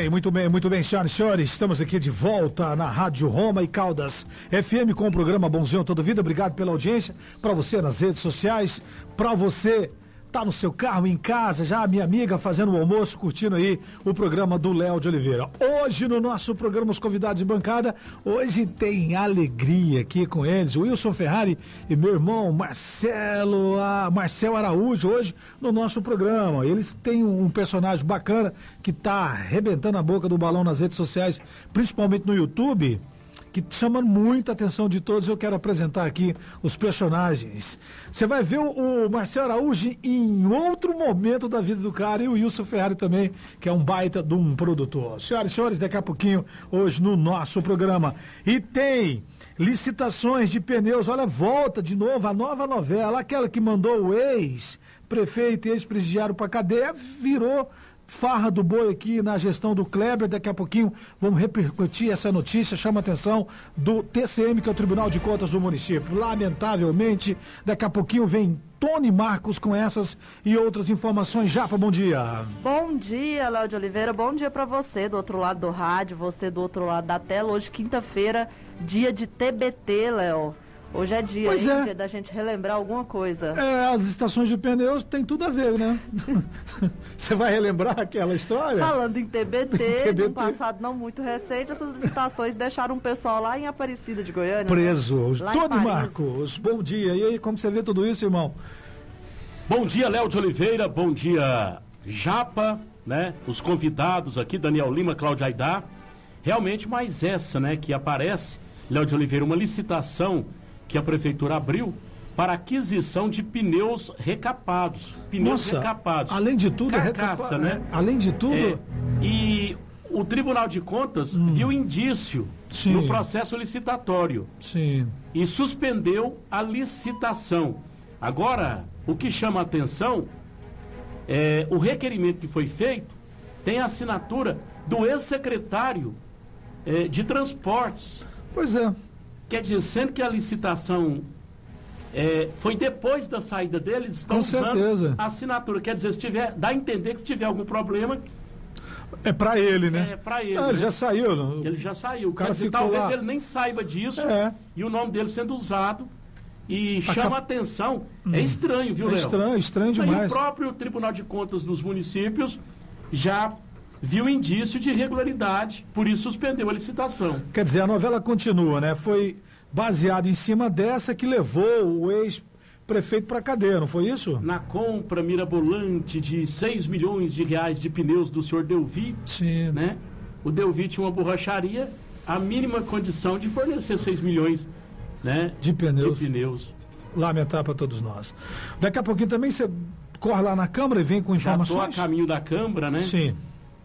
bem, muito bem, muito bem, senhoras e senhores. Estamos aqui de volta na Rádio Roma e Caldas FM com o programa Bonzinho Toda Vida. Obrigado pela audiência. Para você nas redes sociais, para você tá no seu carro, em casa, já minha amiga fazendo o almoço, curtindo aí o programa do Léo de Oliveira. Hoje no nosso programa Os Convidados de Bancada, hoje tem alegria aqui com eles, Wilson Ferrari e meu irmão Marcelo, Marcel Araújo, hoje no nosso programa. Eles têm um personagem bacana que tá arrebentando a boca do balão nas redes sociais, principalmente no YouTube que chama muita atenção de todos. Eu quero apresentar aqui os personagens. Você vai ver o, Marcelo Araújo em outro momento da vida do cara e o Wilson Ferrari também, que é um baita de um produtor. Senhoras e senhores, daqui a pouquinho, hoje no nosso programa. E tem licitações de pneus. Olha, volta de novo a nova novela, aquela que mandou o ex-prefeito e ex-presidiário para cadeia, virou farra do boi aqui na gestão do Kleber. Daqui a pouquinho vamos repercutir essa notícia. Chama a atenção do TCM, que é o Tribunal de Contas do município. Lamentavelmente, daqui a pouquinho vem Tony Marcos com essas e outras informações. Japa, bom dia. Bom dia, Léo de Oliveira. Bom dia para você do outro lado do rádio, você do outro lado da tela. Hoje, quinta-feira, dia de TBT, Léo. Hoje é dia, Pois hein? é. Dia da gente relembrar alguma coisa. É, as estações de pneus tem tudo a ver, né? Você vai relembrar aquela história? Falando em TBT, TBT. no passado não muito recente, essas estações deixaram um pessoal lá em Aparecida de Goiânia. Preso. Lá em Tony. Marcos, bom dia. E aí, como você vê tudo isso, irmão? Bom dia, Léo de Oliveira. Bom dia, Japa, né? Os convidados aqui, Daniel Lima, Cláudia Aidar. Realmente mais essa, né? Que aparece, Léo de Oliveira, uma licitação que a prefeitura abriu para aquisição de pneus recapados. Pneus Nossa, recapados. além de tudo, é Carcaça, recapa- né? Além de tudo, É, e o Tribunal de Contas viu indício Hum. Sim. no processo licitatório sim. e suspendeu a licitação. Agora, o que chama a atenção é o requerimento que foi feito tem a assinatura do ex-secretário é, de Transportes. Pois é. Quer dizer, sendo que a licitação é, foi depois da saída deles, estão Com usando certeza. a assinatura. Quer dizer, se tiver, dá a entender que se tiver algum problema, É pra ele, né? É pra ele, Ah, ele né? já saiu. não? ele já saiu. cara Quer dizer, talvez lá. ele nem saiba disso É. e o nome dele sendo usado e Acab- chama a atenção. É estranho, viu, É Léo? estranho, estranho demais. o próprio Tribunal de Contas dos municípios já viu indício de irregularidade, por isso suspendeu a licitação. Quer dizer, a novela continua, né? Foi baseado em cima dessa que levou o ex-prefeito pra cadeia, não foi isso? Na compra mirabolante de 6 milhões de reais de pneus do senhor Delvi, Sim. né? O Delvi tinha uma borracharia, a mínima condição de fornecer 6 milhões né? De pneus. De pneus. Lamentar para todos nós. Daqui a pouquinho também você corre lá na Câmara e vem com Já estou a informações. caminho da Câmara, né? Sim.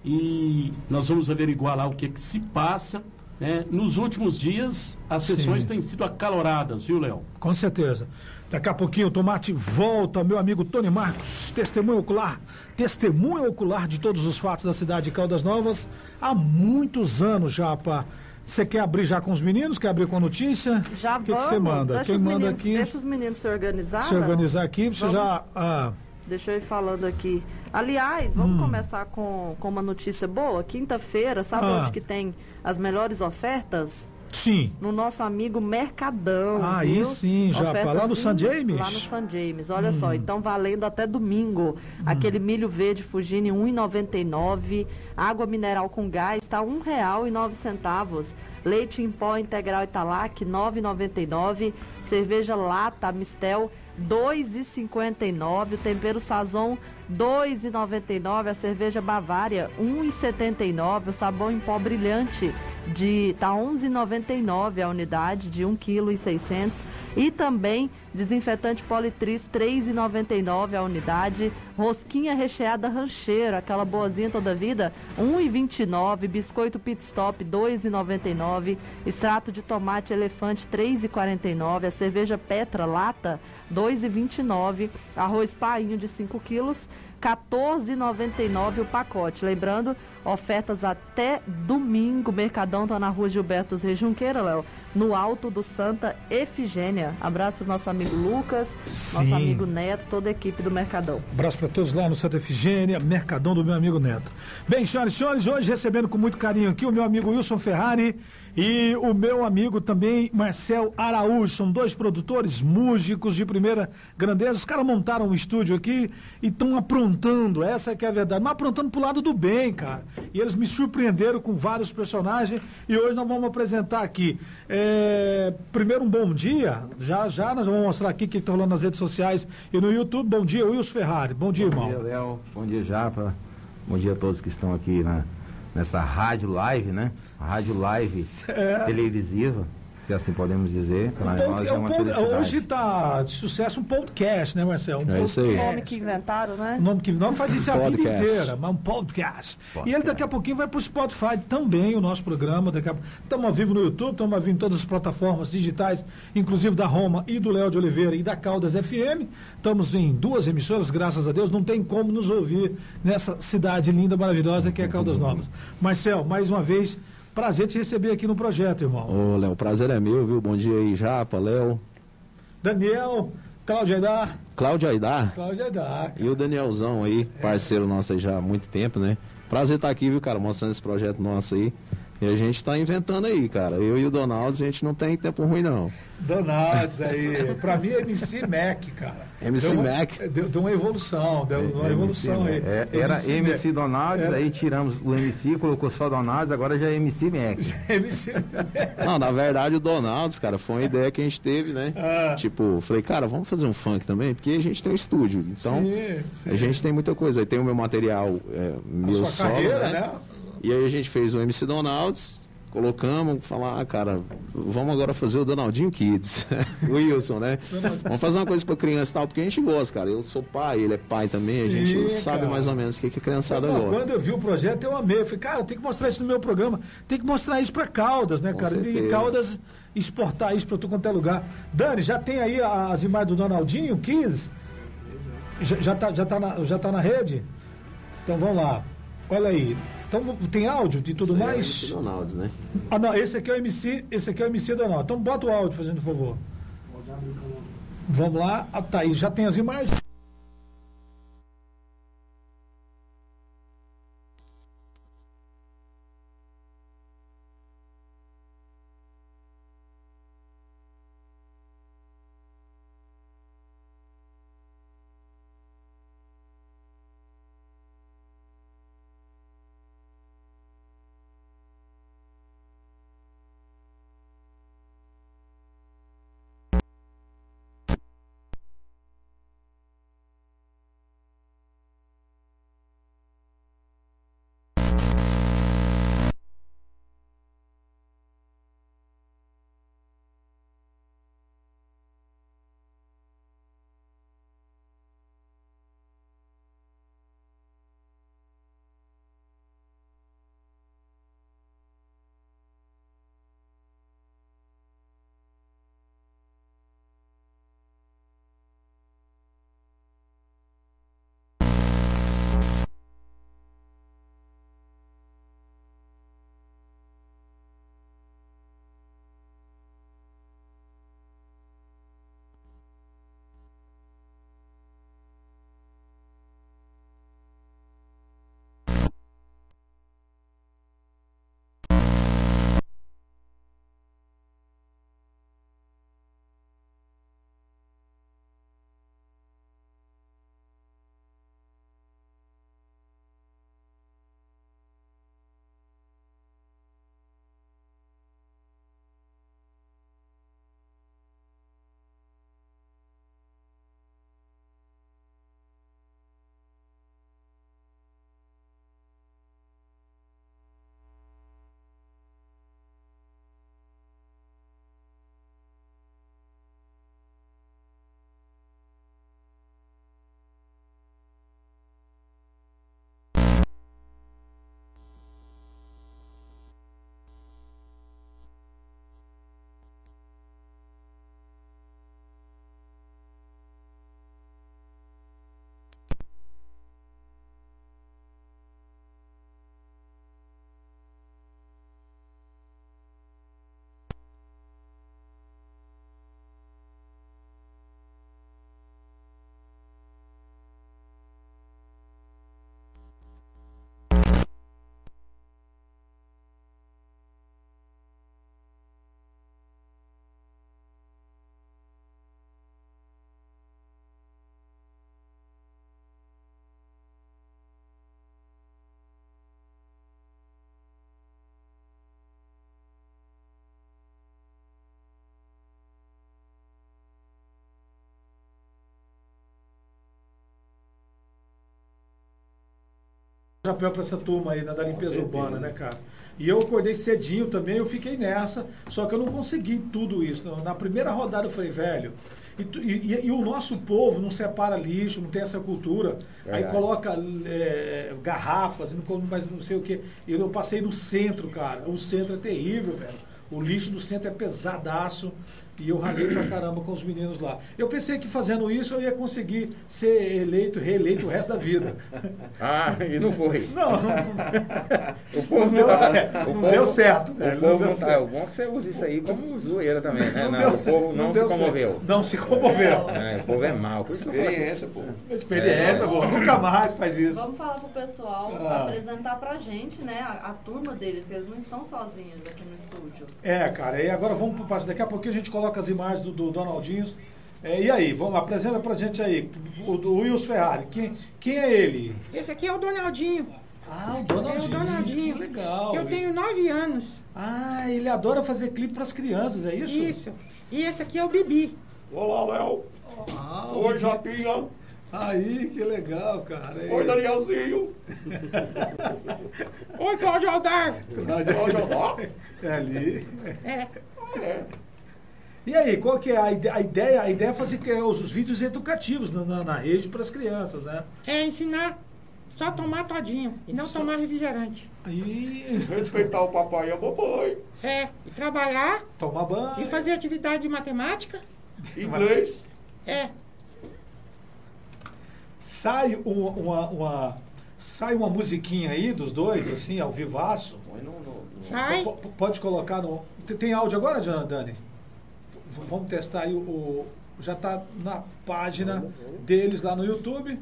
E nós vamos averiguar lá o que, que se passa. né? Nos últimos dias, as Sim. sessões têm sido acaloradas, viu, Léo? Com certeza. Daqui a pouquinho o Tomate volta, meu amigo Tony Marcos, testemunho ocular, testemunho ocular de todos os fatos da cidade de Caldas Novas há muitos anos já, pá. Você quer abrir já com os meninos? Quer abrir com a notícia? Já O que que vamos. você manda? Deixa Quem os manda meninos, aqui Deixa os meninos se organizar. se organizar aqui, você Vamos. já. ah, Deixa eu ir falando aqui. Aliás, Hum. vamos começar com, com uma notícia boa. Quinta-feira, sabe Ah. onde que tem as melhores ofertas? sim. No nosso amigo Mercadão. Ah, aí viu? sim, já, lá no St. in- James? Hum. Lá no St. James, olha só. Então valendo até domingo. Aquele milho verde Fugine R$ 1,99. Água mineral com gás está R$ 1,09. Leite em pó integral Italac R$ 9,99. Cerveja lata Mistel 2,59. O tempero Sazon R$ 2,99. A cerveja Bavária R$ 1,79. O sabão em pó brilhante de tá 11,99 a unidade de 1 kg 600 e também desinfetante Politriz 3,99 a unidade, rosquinha recheada rancheiro, aquela boazinha toda vida, 1,29, biscoito pit stop 2,99, extrato de tomate elefante 3,49, a cerveja Petra lata 2,29, arroz painho de 5 quilos 14,99 o pacote. Lembrando, ofertas até domingo. Mercadão tá na rua Gilberto Reis Junqueira, Léo, no alto do Santa Efigênia. Abraço pro nosso amigo Lucas, Sim. nosso amigo Neto, toda a equipe do Mercadão. Abraço para todos lá no Santa Efigênia, Mercadão do meu amigo Neto. Bem, senhoras e senhores, hoje recebendo com muito carinho aqui o meu amigo Wilson Ferrari e o meu amigo também Marcel Araújo. São dois produtores, músicos de primeira grandeza. Os caras montaram um estúdio aqui e estão aprontando, essa é que é a verdade. Mas aprontando pro lado do bem, cara. E eles me surpreenderam com vários personagens e hoje nós vamos apresentar aqui. É, primeiro, um bom dia. Já já nós vamos mostrar aqui o que está rolando nas redes sociais e no YouTube. Bom dia, Wilson Ferrari. Bom dia, Bom irmão. dia, Léo. Bom dia, Japa. Bom dia a todos que estão aqui na, nessa rádio live, né? Rádio live televisiva, se assim podemos dizer. Para Um pod- nós é é um uma pod- hoje está de sucesso um podcast, né, Marcelo? Um É isso aí. O podcast. nome que inventaram, né? O nome que não faz isso a vida Podcast. inteira, mas um podcast. Podcast. E ele daqui a pouquinho vai para o Spotify também, o nosso programa. Daqui a... Estamos ao vivo no YouTube, estamos ao vivo em todas as plataformas digitais, inclusive da Roma e do Léo de Oliveira e da Caldas FM. Estamos em duas emissoras, graças a Deus. Não tem como nos ouvir nessa cidade linda, maravilhosa que é Caldas Novas. Marcel, mais uma vez, prazer te receber aqui no projeto, irmão. Ô, Léo, prazer é meu, viu? Bom dia aí, Japa, Léo. Daniel, Cláudio Aidar. Cláudio Aidar Cláudio Aidar. e o Danielzão aí, parceiro nosso aí já há muito tempo, né? Prazer estar aqui, viu, cara, mostrando esse projeto nosso aí. E a gente tá inventando aí, cara. Eu e o Donaldo, a gente não tem tempo ruim, não. Donados aí. Pra mim é MC Mac, cara. MC Deu uma- Mac. Deu, deu uma evolução, deu uma evolução aí. É, era MC Mac. Donalds, Era- aí tiramos o MC, colocou só Donalds, agora já é MC Mac. MC Mac. Não, na verdade o Donalds, cara, foi uma ideia que a gente teve, né? Ah. Tipo, falei, cara, vamos fazer um funk também, porque a gente tem um estúdio. Então, Sim, sim. a gente tem muita coisa. Aí tem o meu material, é, A meu sua solo, carreira, né? né? E aí a gente fez o MC Donalds, colocamos, falar, ah, cara, vamos agora fazer o Donaldinho Kids. o Wilson, né? vamos fazer uma coisa pra criança e tal, porque a gente gosta, cara. Eu sou pai, ele é pai também, a gente Sim, sabe cara. mais ou menos o que, que a criançada Não, gosta. quando eu vi o projeto, eu amei. Eu falei, cara, tem que mostrar isso no meu programa. Tem que mostrar isso pra Caldas, né, Com cara? E certeza. Caldas exportar isso pra tu quanto é lugar. Dani, já tem aí as imagens do Donaldinho, Kiss? Já, já, tá, já, tá na, já tá na rede? Então vamos lá. Olha aí. Então tem áudio de tudo Isso aí é o mais? MC né? Ah, não, esse aqui é o MC, esse aqui é o MC Donald. Então bota o áudio, fazendo favor. Vamos lá. Ah, tá aí, já tem as imagens. Chapéu para essa turma aí né, da limpeza certeza. urbana, né, cara? E eu acordei cedinho também, eu fiquei nessa, só que eu não consegui tudo isso. Na primeira rodada eu falei, velho, e, e- e- o nosso povo não separa lixo, não tem essa cultura. Aí Verdade. coloca é, garrafas, e não sei o quê. E eu passei no centro, cara. O centro é terrível, velho. O lixo do centro é pesadaço. E eu ralei pra caramba com os meninos lá. Eu pensei que fazendo isso eu ia conseguir ser eleito, reeleito o resto da vida. Ah, e não foi. Não, não, O povo não deu tá- certo. o Não povo- deu certo, O velho. povo Não deu não tá. É certo. bom que você usa isso aí como zoeira também, né? Não Não, deu- o povo não, se certo. comoveu. Não se comoveu. É, o povo é mau. Por isso. Experiência, pô. Experiência, pô. Nunca mais faz isso. Vamos falar pro pessoal Ah. apresentar pra gente, né, a, a turma deles, que eles não estão sozinhos aqui no estúdio. É, cara, e agora vamos pro passo. Daqui a pouquinho a gente coloca as imagens do, do Donaldinho. É, e aí, vamos, apresenta pra gente aí, o do Wilson Ferrari. Quem, quem é ele? Esse aqui é o Donaldinho. Ah, o Donaldinho. É o Donaldinho. Que legal. Eu tenho nove anos. Ah, ele adora fazer clipe pras crianças, é isso? Isso. E esse aqui é o Bibi. Olá, Léo. Ah, Oi, Japinha. Aí, que legal, cara. Oi, Danielzinho. Oi, Cláudio Aldar. Cláudio Aldar. É ali. É. E aí, qual que é a ide- a ideia? A ideia é fazer que- os, os vídeos educativos na, na, na rede para as crianças, né? É ensinar só tomar todinho e não Só- tomar refrigerante. Aí, Respeitar o papai e a mamãe. É. E trabalhar tomar banho. e fazer atividade de matemática. Inglês. É. Sai uma, uma, uma- sai uma musiquinha aí dos dois, assim, ao vivaço. Põe no- no- no- Sai. P- Pode colocar no. Tem- áudio agora, Dani? Vamos testar aí o. o- já está na página deles lá no YouTube.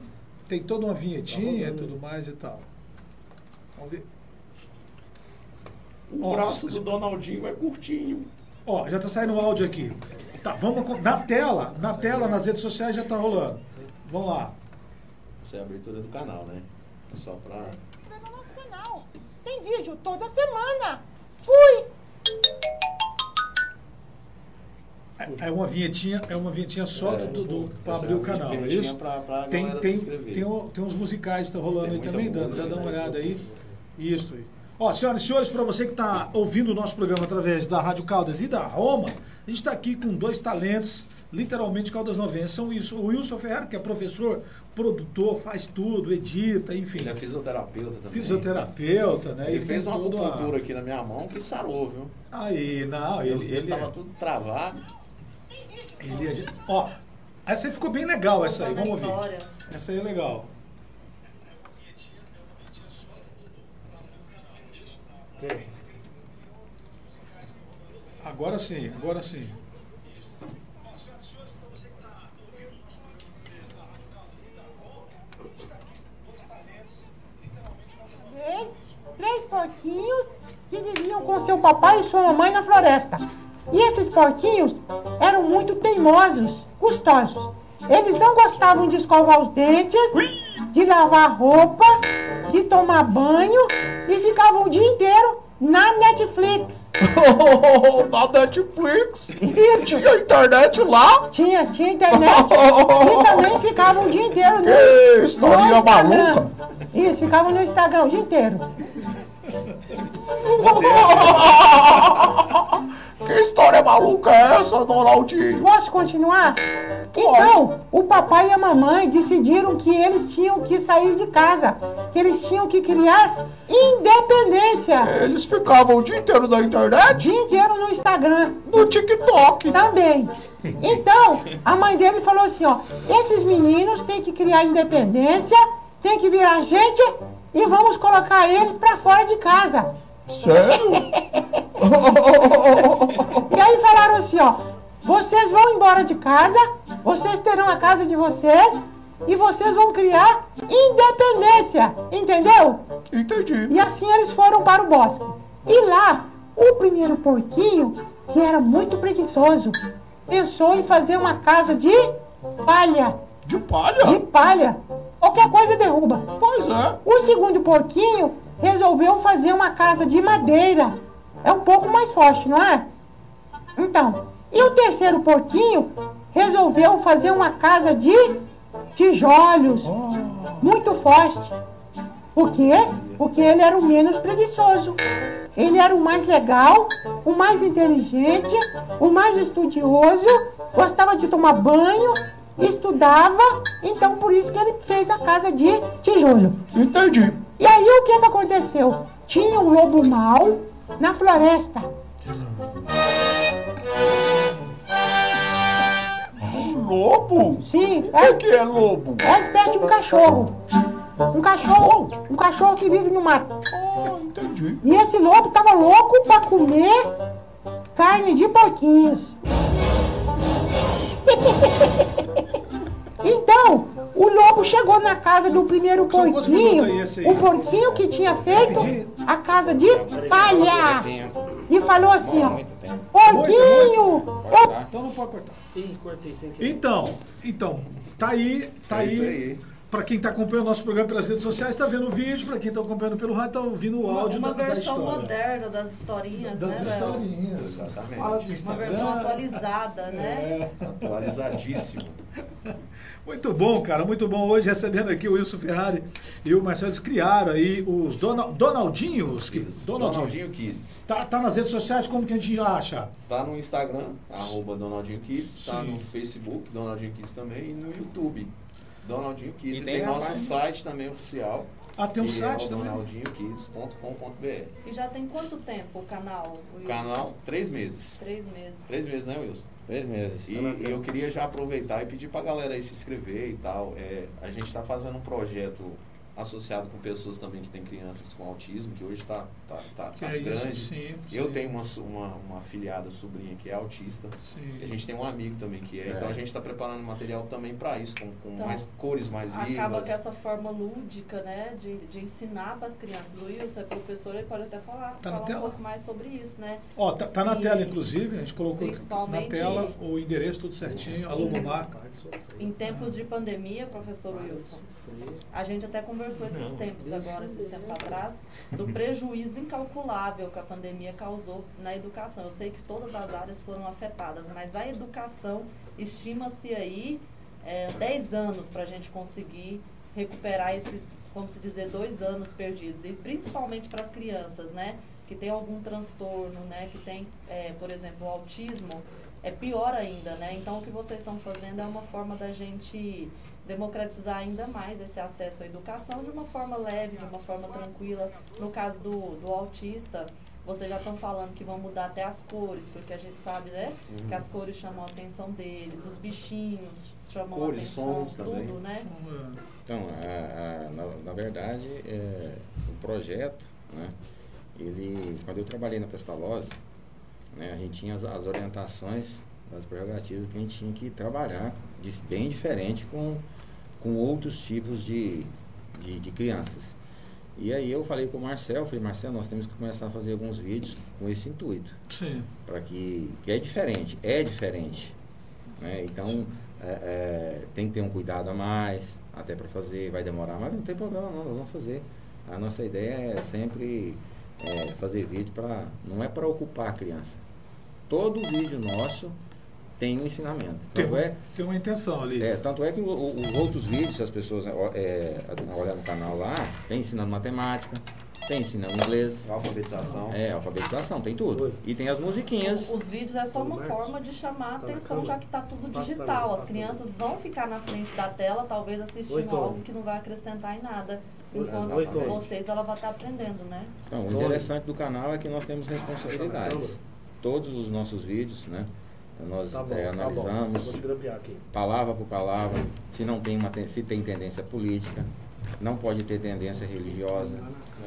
Tem toda uma vinhetinha e tudo mais e tal. Vamos ver. O Ó, braço do Donaldinho é curtinho. Ó, já tá saindo o áudio aqui. Tá, vamos na tela, na tela, nas redes sociais já tá rolando. Vamos lá. Essa é a abertura do canal, né? Só pra. no nosso canal. Tem vídeo toda semana. Fui! É- É uma vinhetinha, é uma vinhetinha só É, do, do, pra essa abrir o canal, é isso? pra- pra tem, tem, tem, o- tem uns musicais que estão rolando Tem aí também, Dani. Já dá uma né? olhada aí. Isso aí. Ó, senhoras e senhores, para você que está ouvindo o nosso programa através da Rádio Caldas e da Roma, a gente está aqui com dois talentos, literalmente Caldas 90. São o Wilson, o Wilson Ferrari, que é professor, produtor, faz tudo, edita, enfim. Ele é fisioterapeuta também. Fisioterapeuta, né? Ele fez uma toda uma- acupuntura aqui na minha mão que sarou, viu? Aí, não, Ele, ele, ele, tava é- tudo travado. Ó, essa aí ficou bem legal, essa aí, vamos ouvir. história. Essa aí é legal. Agora sim, agora sim. Três, três porquinhos que viviam com seu papai e sua mamãe na floresta. E esses porquinhos eram muito teimosos, custosos. Eles não gostavam de escovar os dentes, de lavar roupa, de tomar banho e ficavam o dia inteiro na Netflix. Na Netflix. Isso. Tinha internet lá. Tinha, tinha internet e também ficavam o dia inteiro no, Que historinha no Instagram. maluca. Isso, ficavam no Instagram o dia inteiro. Que história maluca é essa, Donaldinho? Posso continuar? Então, o papai e a mamãe decidiram que eles tinham que sair de casa, que eles tinham que criar independência. Eles ficavam o dia inteiro na O internet? dia inteiro no Instagram No TikTok. também. Então, a mãe dele falou assim, ó, esses meninos têm que criar independência, têm que virar gente e vamos colocar eles pra fora de casa. Sério? E aí falaram assim, ó, vocês vão embora de casa, vocês terão a casa de vocês e vocês vão criar independência, entendeu? Entendi. E assim eles foram para o bosque. E lá, o primeiro porquinho, que era muito preguiçoso, pensou em fazer uma casa de palha. De De palha? palha. Qualquer coisa derruba. Pois é. O segundo porquinho resolveu fazer uma casa de madeira. É um pouco mais forte, não é? Então, e o terceiro porquinho resolveu fazer uma casa de tijolos. Muito forte. Por quê? Porque ele era o menos preguiçoso. Ele era o mais legal, o mais inteligente, o mais estudioso, gostava de tomar banho, estudava, então por isso que ele fez a casa de tijolo. Entendi. E aí o que, que aconteceu? Tinha um lobo mau na floresta. Lobo? Sim, O que, é, que é lobo? é uma espécie de um cachorro. Um cachorro, um cachorro que vive no mato. Ah, entendi. E esse lobo tava louco pra comer carne de porquinhos. Então, o lobo chegou na casa do primeiro porquinho, aí? o porquinho que tinha feito a casa de palha. E falou assim, ó, porquinho, Então não pode cortar. Então, então, tá aí, tá É isso aí. Pra quem tá acompanhando o nosso programa pelas redes sociais, tá vendo o vídeo. Pra quem tá acompanhando pelo rádio, tá ouvindo o Uma, áudio uma da, da versão moderna das historinhas, Das né, Léo? historinhas. Exatamente. Fala do Uma versão atualizada, né? Atualizadíssimo. Muito bom, cara, muito bom. Hoje recebendo aqui o Wilson Ferrari e o Marcelo, eles criaram aí os Dona- Donaldinhos. Que, Isso. Donaldinho. Donaldinho Kids. Tá, tá nas redes sociais, como que a gente acha? Tá no Instagram, arroba Donaldinho Kids, tá Sim. no Facebook, Donaldinho Kids também, e no YouTube, Donaldinho Kids. E E tem tem nosso página. site também oficial. Ah, tem um que site é o também? donaldinhokids.com.br. E já tem quanto tempo o canal? Wilson? Canal, três meses. Três meses. Três meses, né, Wilson? Três meses. E eu queria já aproveitar e pedir pra galera aí se inscrever e tal. É, a gente está fazendo um projeto associado com pessoas também que têm crianças com autismo, que hoje está tá, tá, Que tá é isso, grande. sim, Eu sim. tenho uma, uma, uma afiliada sobrinha que é autista. Sim. A gente tem um amigo também que é. É. Então a gente está preparando material também para isso, com, com Então, mais cores mais Acaba vivas. que essa forma lúdica, né, de, de ensinar para as crianças. O Wilson é professor, ele pode até falar, Tá falar um pouco mais sobre isso, né? Ó, tá, tá na E- tela, inclusive, a gente colocou na Principalmente- tela o endereço tudo certinho, a logomar. Em tempos de pandemia, professor Wilson, a gente até conversou esses tempos agora, esses tempos atrás, do prejuízo incalculável que a pandemia causou na educação. Eu sei que todas as áreas foram afetadas, mas a educação estima-se aí é, 10 anos para a gente conseguir recuperar esses, vamos se dizer, dois anos perdidos. E principalmente para as crianças, né? Que tem algum transtorno, né? Que tem, é, por exemplo, o autismo é pior ainda, né? Então o que vocês estão fazendo é uma forma da gente democratizar ainda mais esse acesso à educação de uma forma leve, de uma forma tranquila. No caso do, do autista, vocês já estão falando que vão mudar até as cores, porque a gente sabe, né? Uhum. Que as cores chamam a atenção deles, os bichinhos chamam Cores, a atenção, sons tudo, também. né? Então, a- a- na, na verdade, é, o projeto, né, ele, quando eu trabalhei na Pestalozzi, né, a gente tinha as, as orientações das prerrogativas que a gente tinha que trabalhar bem diferente com, com outros tipos de, de, de crianças. E aí eu falei com o Marcel, falei, Marcel, nós temos que começar a fazer alguns vídeos com esse intuito Sim. para que, que é diferente, é diferente. Né? Então é, é, tem que ter um cuidado a mais, até para fazer, vai demorar, mas não tem problema não, nós vamos fazer. A nossa ideia é sempre é, fazer vídeo para. não é para ocupar a criança. Todo vídeo nosso tem um ensinamento. Tem, Tanto é, tem uma intenção ali. é, tanto é que o- o- os outros vídeos, se as pessoas é, olhar no canal lá, tem ensinando matemática, tem ensinando inglês, Alfabetização. é, alfabetização, tem tudo. E tem as musiquinhas. Os vídeos é só uma forma de chamar a atenção, já que está tudo digital. As crianças vão ficar na frente da tela, talvez assistindo algo que não vai acrescentar em nada. Enquanto Exatamente. vocês, ela vai estar aprendendo, né? Então, o interessante do canal é que nós temos responsabilidades. Todos os nossos vídeos, né? Nós Tá bom, é, tá bom. analisamos te grampear aqui. palavra por palavra, se não tem uma se tem tendência política, não pode ter tendência religiosa,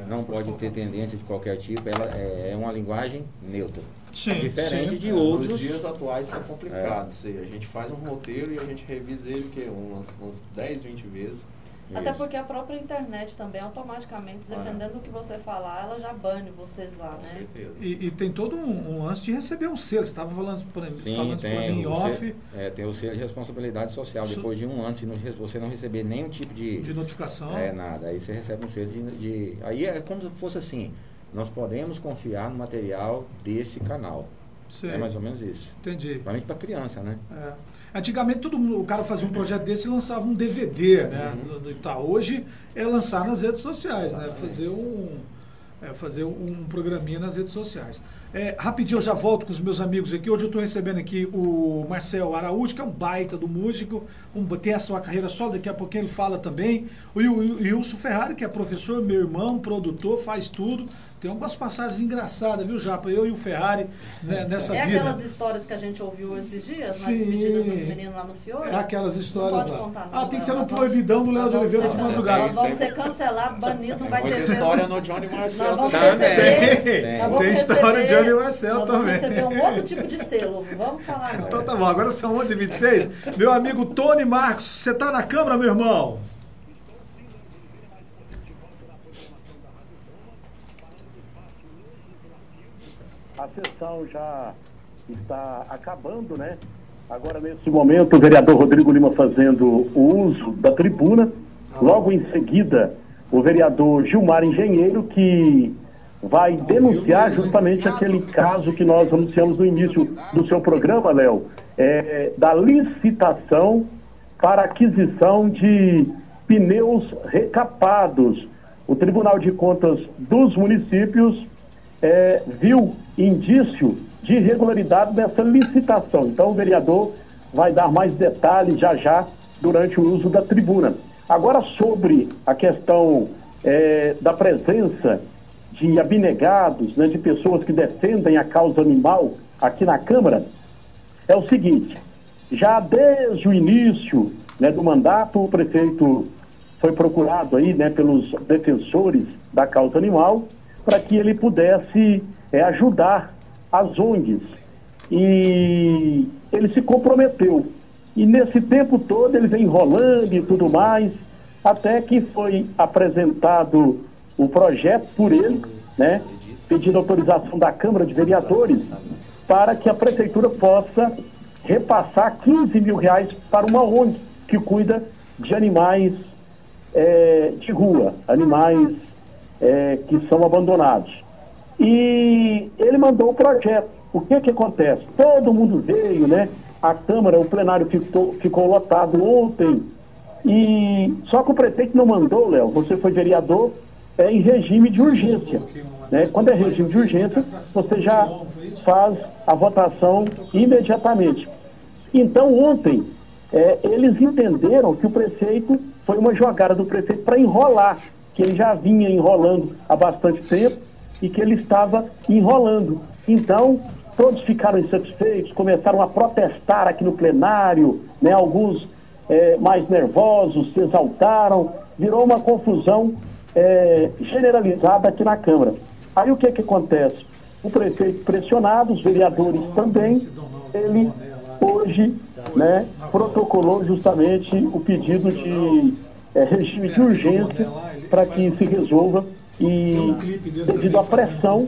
não pode ter tendência de qualquer tipo, ela é, é uma linguagem neutra. Sim, diferente sim. de Nos outros. dias atuais está complicado isso aí. A gente faz um roteiro e a gente revisa ele que umas, umas 10, 20 vezes. Até Isso. porque a própria internet também, automaticamente, dependendo do que você falar, ela já bane vocês lá, Com né? certeza. E, e tem todo um, um lance de receber um selo. Você estava falando para mim, Sim, falando mim tem, em o off selo- é, tem o selo de responsabilidade social. Depois de um ano, se não você não receber nenhum tipo de, de notificação. É, nada. Aí você recebe um selo de, de- Aí é como se fosse assim: nós podemos confiar no material desse canal. Sei. É mais ou menos isso. Entendi. Principalmente para criança, né? É. Antigamente todo mundo, o cara fazia um projeto desse e lançava um DVD, né? Uhum. do- Tá, hoje é lançar nas redes sociais, né? Fazer um, é, fazer um programinha nas redes sociais. É, rapidinho eu já volto com os meus amigos aqui. Hoje eu estou recebendo aqui o Marcel Araújo, que é um baita do músico, um, tem a sua carreira só, daqui a pouquinho ele fala também. O Wil- Wil- Wilson Ferrari, que é professor, meu irmão, produtor, faz tudo. Tem algumas passagens engraçadas, viu, Japa? Eu e o Ferrari né, nessa É vida. aquelas histórias que a gente ouviu esses dias, nas Sim. despedidas dos meninos lá no Fiore? É aquelas histórias Não pode lá. contar, não. ah, tem que ser no proibidão do Léo de Oliveira de madrugada. Nós vamos ser cancelados, banidos, não vai ter selo. história no Johnny Marcel também. Tem. Tem história de Johnny Marcel nós vamos também. receber um outro tipo de selo. Vamos falar não. Então tá bom, agora são 11h26. Meu amigo Tony Marcos, você tá na câmera, meu irmão? A sessão já está acabando, né? Agora, nesse momento, o vereador Rodrigo Lima fazendo o uso da tribuna. Logo em seguida, o vereador Gilmar Engenheiro, que vai denunciar justamente aquele caso que nós anunciamos no início do seu programa, Léo, é, da licitação para aquisição de pneus recapados. O Tribunal de Contas dos Municípios é, viu indício de irregularidade nessa licitação. Então, o vereador vai dar mais detalhes já já durante o uso da tribuna. Agora, sobre a questão é, da presença de abnegados, né, de pessoas que defendem a causa animal aqui na Câmara, é o seguinte: já desde o início né, do mandato, o prefeito foi procurado aí, né, pelos defensores da causa animal para que ele pudesse é, ajudar as ONGs. E ele se comprometeu. E nesse tempo todo ele vem enrolando e tudo mais, até que foi apresentado o projeto por ele, né, pedindo autorização da Câmara de Vereadores para que a prefeitura possa repassar 15 mil reais para uma ONG que cuida de animais eh, de rua, animais eh, que são abandonados. E ele mandou o projeto. O que que acontece? Todo mundo veio, né? A Câmara, o plenário ficou, ficou lotado ontem. E só que o prefeito não mandou, Léo, você foi vereador, é em regime de urgência. Né? Quando é regime de urgência, você já faz a votação imediatamente. Então, ontem, é, eles entenderam que o prefeito foi uma jogada do prefeito para enrolar, que ele já vinha enrolando há bastante tempo e que ele estava enrolando. Então, todos ficaram insatisfeitos, começaram a protestar aqui no plenário, né? alguns é, mais nervosos se exaltaram, virou uma confusão é, generalizada aqui na Câmara. Aí o que, que acontece? O prefeito pressionado, os vereadores também, ele hoje né, protocolou justamente o pedido de é, regime de urgência para que se resolva e devido à pressão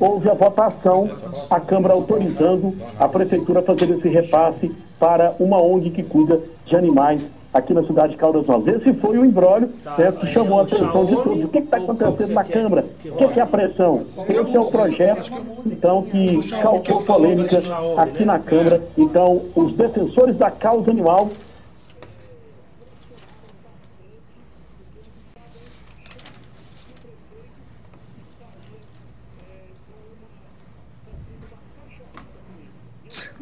houve a votação, a Câmara autorizando a Prefeitura a fazer esse repasse para uma ONG que cuida de animais aqui na cidade de Caldas Novas. Esse foi o embrólio né, que chamou a atenção de todos. O que está acontecendo na Câmara? O que, que é a pressão? Esse é o projeto, então, que causou polêmica aqui na Câmara. Então, os defensores da causa animal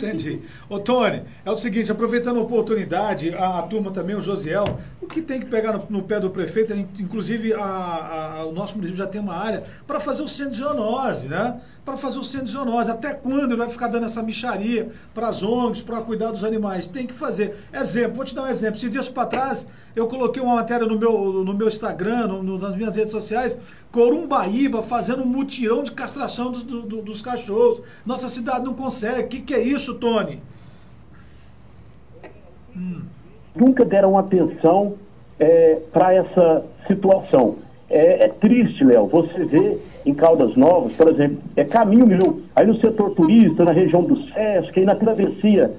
Entendi. Ô, Tony, é o seguinte, aproveitando a oportunidade, a, a turma também, o Josiel, o que tem que pegar no, no pé do prefeito, in- inclusive a- a- o nosso município já tem uma área para fazer o centro de zoonose, né? Para fazer o centro de zoonose. Até quando ele vai ficar dando essa micharia para as ONGs, para cuidar dos animais? Tem que fazer. Exemplo, vou te dar um exemplo. Esses dias para trás, eu coloquei uma matéria no meu, no meu Instagram, no- no- nas minhas redes sociais, Corumbaíba fazendo um mutirão de castração dos, do- do- dos cachorros. Nossa cidade não consegue. O que, que é isso, Tony? Nunca deram atenção para essa situação. É, é triste, Léo, você vê em Caldas Novas, por exemplo, é caminho meu, aí no setor turista, na região do Sesc, aí na travessia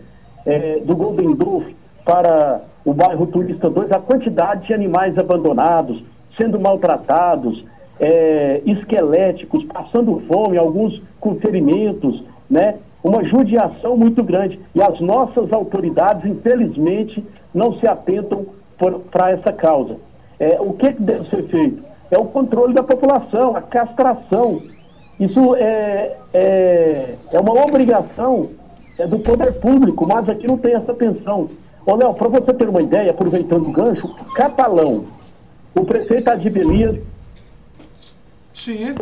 é, do Golden Dolph para o bairro Turista 2, a quantidade de animais abandonados, sendo maltratados, é, esqueléticos, passando fome, alguns com ferimentos, né, uma judiação muito grande. E as nossas autoridades, infelizmente, não se atentam para essa causa. É, o que, que deve ser feito? É o controle da população, a castração. Isso é, é, é uma obrigação é, do poder público, mas aqui não tem essa atenção. Ô, Léo, para você ter uma ideia, aproveitando o gancho, Catalão, o prefeito Adib Elias Sim,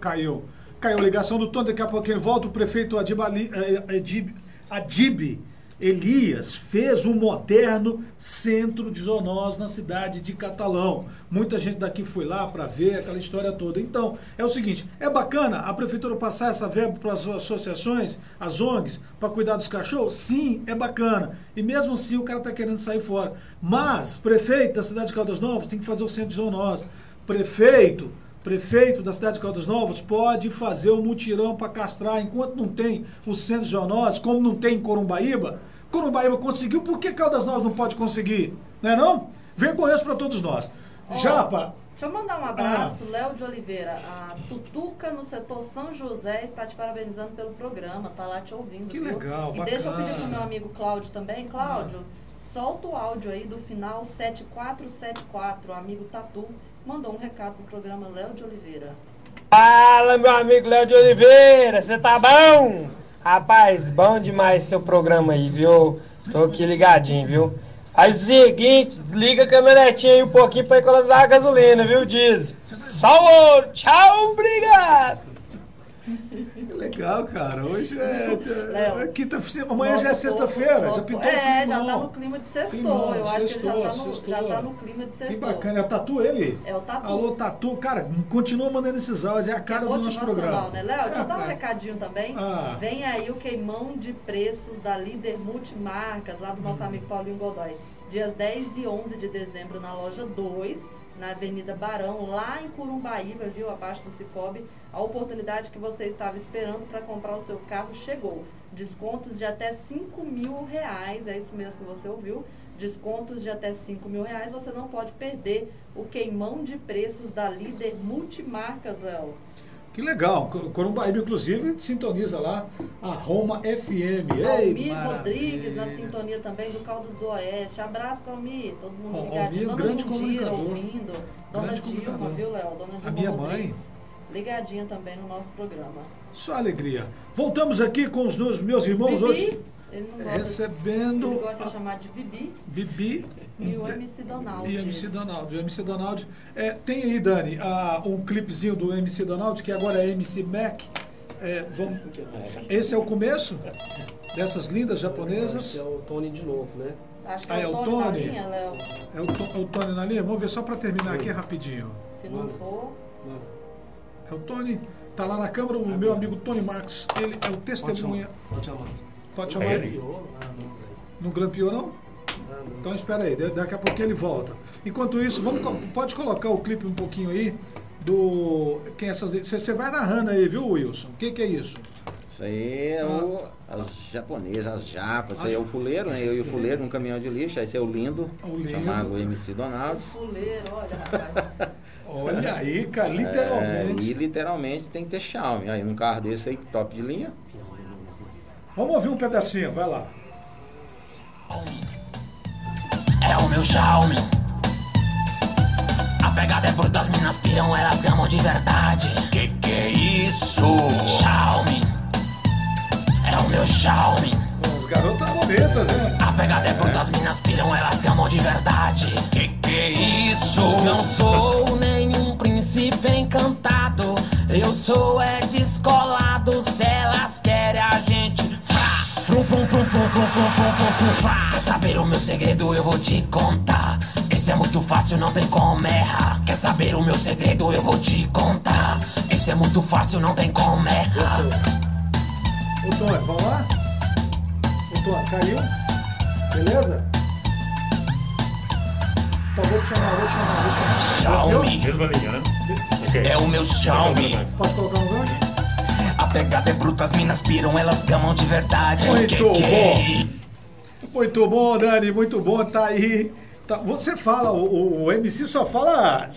caiu. Caiu a ligação do Tony, daqui a ele volta. O prefeito Adib, eh, Adib, Adib Elias fez um moderno centro de zoonose na cidade de Catalão. Muita gente daqui foi lá para ver aquela história toda. Então, é o seguinte: é bacana a prefeitura passar essa verba para as associações, as ONGs, para cuidar dos cachorros? Sim, é bacana. E mesmo assim o cara está querendo sair fora. Mas, prefeito da cidade de Caldas Novas tem que fazer o centro de zoonose. Prefeito, prefeito da cidade de Caldas Novas pode fazer um mutirão para castrar enquanto não tem o centro de zoonose, como não tem em Corumbaíba. Corumbaíba conseguiu, por que Caldas Novas não pode conseguir? Não é não? Vergonhoso para todos nós. Ó, Japa, Deixa eu mandar um abraço, Léo de Oliveira. A Tutuca no setor São José está te parabenizando pelo programa, tá lá te ouvindo. Que viu? legal, E deixa eu bacana. pedir pro meu amigo Cláudio também. Cláudio, solta o áudio aí do final 7474. O amigo Tatu mandou um recado pro programa Léo de Oliveira. Fala, meu amigo Léo de Oliveira, você tá bom? Rapaz, bom demais seu programa aí, viu? Tô aqui ligadinho, viu? Aí, seguinte, liga a caminhonetinha aí um pouquinho pra economizar a gasolina, viu, Diz? Só tchau, obrigado! Que legal, cara. Hoje é, Léo. é quinta amanhã já é sexta-feira. Já pintou É, o já tá no clima de sextou. Climão, Eu acho que ele já tá, sextou, no, sextou. já tá no clima de Que sextou. bacana. É o Tatu ele? É o Tatu. Alô, Tatu. Cara, continua mandando esses áudios. É a cara do nosso programa. Né, Léo? Deixa eu É, dar um é. recadinho também. Ah. Vem aí o queimão de preços da Líder Multimarcas, lá do nosso Hum. amigo Paulinho Godoy. Dias 10 e 11 de dezembro na loja 2, na Avenida Barão, lá em Curumbaíba, viu? Abaixo do Cicobi. A oportunidade que você estava esperando para comprar o seu carro chegou. Descontos de até 5 mil reais, é isso mesmo que você ouviu. Descontos de até 5 mil reais, você não pode perder o queimão de preços da Líder Multimarcas, Léo. Que legal. Co- Corumbaíba, inclusive, sintoniza lá a Roma FM. Almir. Rodrigues na sintonia também do Caldas do Oeste. Abraço, Almir. Todo mundo ligadinho. Dona grande Jundira ouvindo. Dona Grande Dilma, viu, Léo? Dona Dilma A minha mãe. Ligadinha também no nosso programa. Só alegria. Voltamos aqui com os meus, meus irmãos Bibi, hoje. ele não gosta, Recebendo ele gosta a- de chamar de Bibi Bibi e o MC Donald. e MC Donald. O MC Donald. É, tem aí, Dani, ah, um clipezinho do MC Donald, que agora é MC Mac. É, vamos- Esse é o começo dessas lindas japonesas. É o Tony de novo, né? Acho que Ah, é é o o Tony, na Tony? linha, Léo. É o, é o Tony na linha? Vamos ver só para terminar aqui rapidinho. Se não for, É o Tony. Tá lá na câmera o meu amigo Tony Marcos. Ele é o testemunha. Pode chamar. Pode chamar ele? Não, grampeou, não? Então espera aí, da- daqui a pouco ele volta. Enquanto isso, vamos, pode colocar o clipe um pouquinho aí do. Quem é essas. Você você vai narrando aí, viu, Wilson? O que, que é isso? Isso aí é o, as japonesas, as japas. Isso aí é o fuleiro, né? Eu e o fuleiro num caminhão de lixo. Esse é o lindo, O lindo. chamado MC Donalds. fuleiro, olha, rapaz. Olha aí, cara, É, literalmente. e literalmente tem que ter Xiaomi. Aí num carro desse aí, top de linha. Vamos ouvir um pedacinho, vai lá. É o meu Xiaomi. A pegada é bruta, as minas piram, elas gamam de verdade. Que que é isso? Xiaomi. É o meu Xiaomi. As garotas bonitas, né? A pegada é bruta, as minas piram, elas gamam de verdade. Que que é isso? Não sou nenhum príncipe encantado. Eu sou é descolado. Se elas querem a gente. Frá, frum, frum, frum, frum, frum, frum, frum, frum, frum, frá. Quer saber o meu segredo? Eu vou te contar. Esse é muito fácil, não tem como errar. Quer saber o meu segredo? Eu vou te contar. Esse é muito fácil, não tem como errar. Tony, vamos lá? Tony, caiu? Beleza? Então vou te chamar, vou te chamar, vou te chamar. Xiaomi. Mesma linha, né? É o meu Xiaomi. Pode colocar no gancho? A pegada é bruta, as minas piram, elas gamam de verdade. Muito bom. Muito bom, Dani, muito bom, tá aí. Tá, você fala, o- o MC só fala.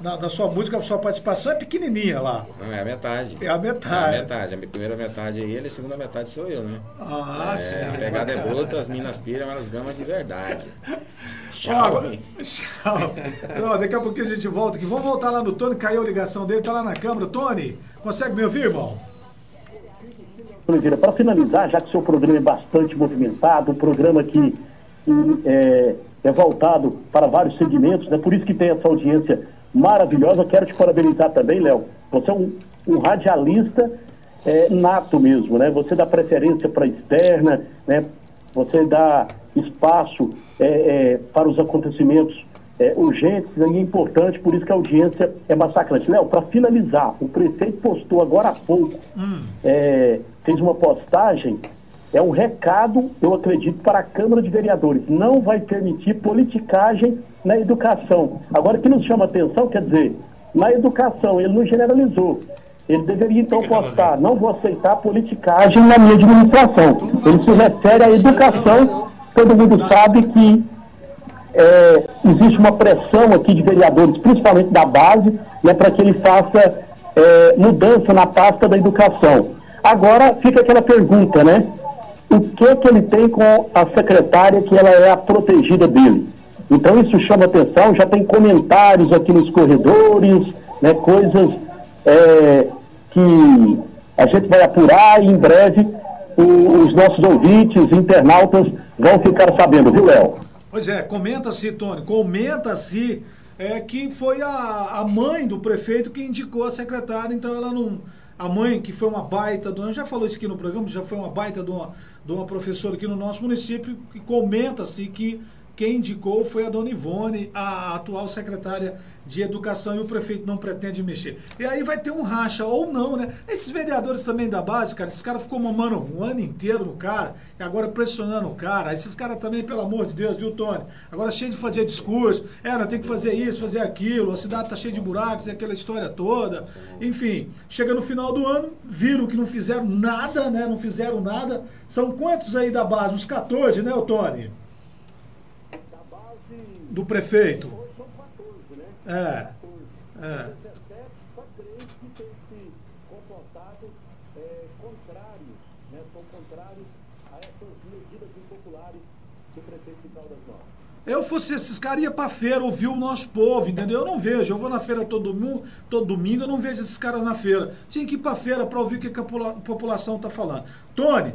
Na, da sua música, a sua participação é pequenininha lá. Não, é a metade. É a metade. É a metade. A primeira metade é ele, a segunda metade sou eu, né? Ah, é, sim. A pegada é bruta, as minas piram, elas gamam de verdade. Tchau. Tchau. Não, daqui a pouquinho a gente volta aqui. Vamos voltar lá no Tony, caiu a ligação dele, tá lá na câmera. Tony, consegue me ouvir, irmão? Oliveira, para finalizar, já que seu programa é bastante movimentado, um programa que, que, é, é voltado para vários segmentos, né? por isso que tem essa audiência maravilhosa. Quero te parabenizar também, Léo. Você é um, um radialista é, nato mesmo, né? Você dá preferência para a externa, né? Você dá espaço é, é, para os acontecimentos é, urgentes e é importante, por isso que a audiência é massacrante. Léo, para finalizar, o prefeito postou agora há pouco é, fez uma postagem, é um recado, eu acredito, para a Câmara de Vereadores. Não vai permitir politicagem na educação. Agora, o que nos chama atenção, quer dizer, na educação, ele não generalizou. Ele deveria, então, postar, não vou aceitar politicagem na minha administração. Ele se refere à educação. Todo mundo sabe que é, existe uma pressão aqui de vereadores, principalmente da base, né, para que ele faça é, mudança na pasta da educação. Agora fica aquela pergunta, né? O que que ele tem com a secretária que ela é a protegida dele? Então isso chama atenção, já tem comentários aqui nos corredores, né, coisas é, que a gente vai apurar e em breve o- os nossos ouvintes, internautas, vão ficar sabendo, viu, Léo? Pois é, comenta-se, Tony, comenta-se é, que foi a, a mãe do prefeito que indicou a secretária, então ela não. A mãe, que foi uma baita, do, já falou isso aqui no programa, já foi uma baita de uma, de uma professora aqui no nosso município, que comenta-se que quem indicou foi a dona Ivone, a atual secretária de Educação, e o prefeito não pretende mexer. E aí vai ter um racha, ou não, né? Esses vereadores também da base, cara, esses caras ficou mamando um ano inteiro no cara, e agora pressionando o cara. Esses caras também, pelo amor de Deus, viu, Tony? Agora cheio de fazer discurso, é, nós tem que fazer isso, fazer aquilo, a cidade tá cheia de buracos, e aquela história toda. Enfim, chega no final do ano, viram que não fizeram nada, né? Não fizeram nada. São quantos aí da base? Uns 14, né, Tony? Do prefeito. É. É. Eu fosse esses caras, ia pra feira ouvir o nosso povo, entendeu? Eu não vejo. Eu vou na feira todo domingo, todo domingo eu não vejo esses caras na feira. Tinha que ir pra feira pra ouvir o que a popula- população tá falando. Tony,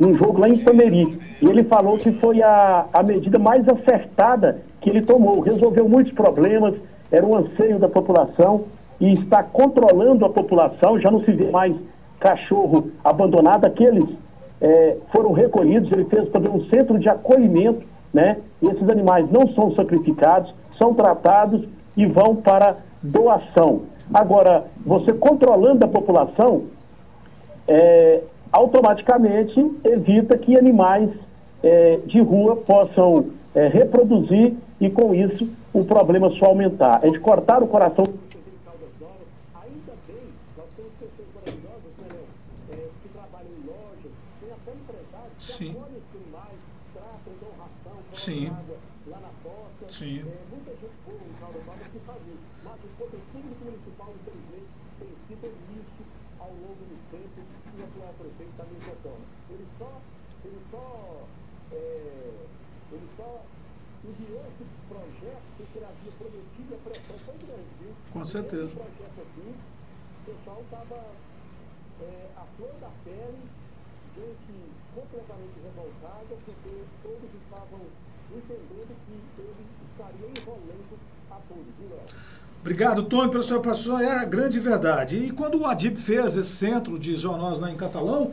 num jogo lá em Sameri. E ele falou que foi a, a medida mais acertada que ele tomou. Resolveu muitos problemas, era um anseio da população e está controlando a população. Já não se vê mais cachorro abandonado. Aqueles eh, foram recolhidos, ele fez também um centro de acolhimento, né? E esses animais não são sacrificados, são tratados e vão para doação. Agora, você controlando a população, é, automaticamente evita que animais é, de rua possam é, reproduzir e com isso o problema só aumentar. É de cortar o coração. Sim. Sim. Sim. Certeza. Obrigado, Tony, pela sua participação. É a grande verdade. E quando o Adib fez esse centro de zoonose lá em Catalão,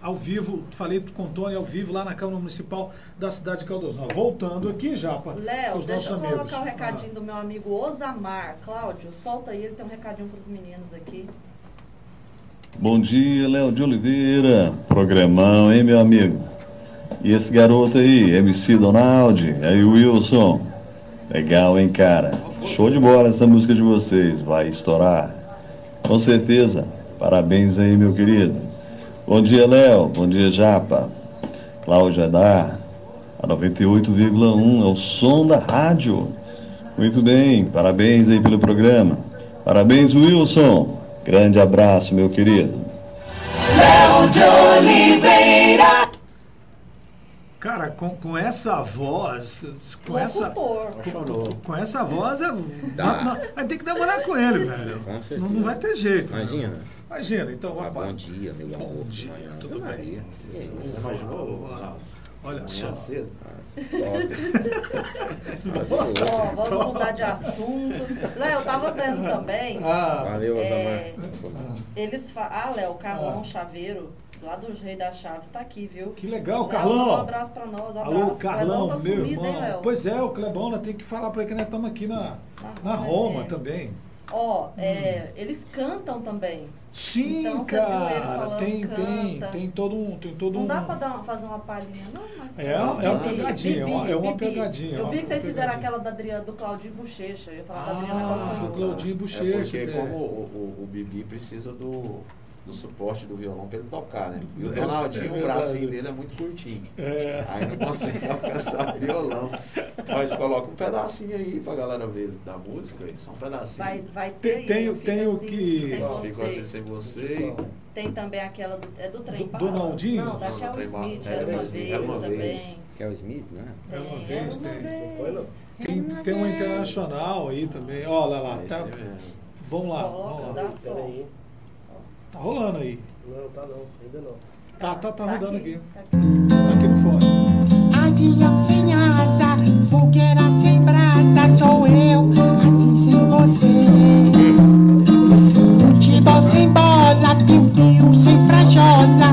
Ao vivo, falei com o Tony ao vivo lá na Câmara Municipal da cidade de Caldas Novas. Voltando aqui, Japa. Léo, os deixa eu nossos amigos. colocar o recadinho do meu amigo Osamar. Cláudio, solta aí, ele tem um recadinho para os meninos aqui. Bom dia, Léo de Oliveira. Programão, hein, meu amigo? E esse garoto aí, MC Donaldi, aí o Wilson. Legal, hein, cara? Show de bola essa música de vocês, vai estourar. Com certeza. Parabéns aí, meu querido. Bom dia, Léo. Bom dia, Japa. Cláudia Dar, a 98,1 é o som da rádio. Muito bem, parabéns aí pelo programa. Parabéns, Wilson. Grande abraço, meu querido. Léo de Oliveira. Cara, com, com essa voz, com essa, com, com essa voz, é, Dá. vai ter que namorar com ele, velho. Com. Não, não vai ter jeito. meu. Imagina. Então, Ah, bom dia, meu amor. Bom dia, tudo bem? imaginou? Olha só. Cedo? Ó, vamos mudar de assunto. Léo, eu tava vendo também. Ah, Valeu, é, eles. Ah, Léo, o Carlão Chaveiro, lá do Rei das Chaves, tá aqui, viu? Que legal, Léo, Carlão. Um abraço pra nós. Um Alô, abraço. Carlão, Clebão tá meu sumido, hein, irmão. Léo? Pois é, o Clebão, nós tem que falar pra ele que nós estamos aqui na, na Roma também. Ó, é, eles cantam também. Sim, Então, você viu eles cara, falando, tem, tem, canta. tem todo um. Tem todo Não um... dá pra dar uma- fazer uma palhinha, não, mas. É, é uma Bibi, pegadinha, é uma- é uma Bibi. pegadinha, é Eu vi que vocês fizeram aquela da Adriana, do Claudinho Bochecha. Eu ia falar da Adriana Ah, Calcanhoto. do Claudinho É Bochecha. porque é. como o, o, o Bibi precisa do, do suporte do violão para ele tocar, né? E o É, Ronaldinho, é o bracinho dele é muito curtinho. É. Aí não consegue alcançar o violão. Mas coloca um pedacinho aí pra galera ver da música, aí, só um pedacinho. Vai, vai ter. Tem- o- assim, que- Fico assim sem você. Tem também aquela do, é do trem Do-. Donaldinho? Não, da Não, Kel trem bala. Smith, É, era uma Kel vez era uma também. vez. Kel Smith, não é? É uma vez, era uma tem. Tem, tem um internacional aí também. Olha lá, É tá, vamos lá, Coloca, vamos lá. dá som. Tá rolando aí. Não, tá não. Ainda não. Tá, tá, tá Tá rodando aqui, aqui. tá aqui. Tá aqui no fone. Avião sem asa, fogueira sem brasa, sou eu, assim sem você. Futebol sem bola, piu-piu sem frajola,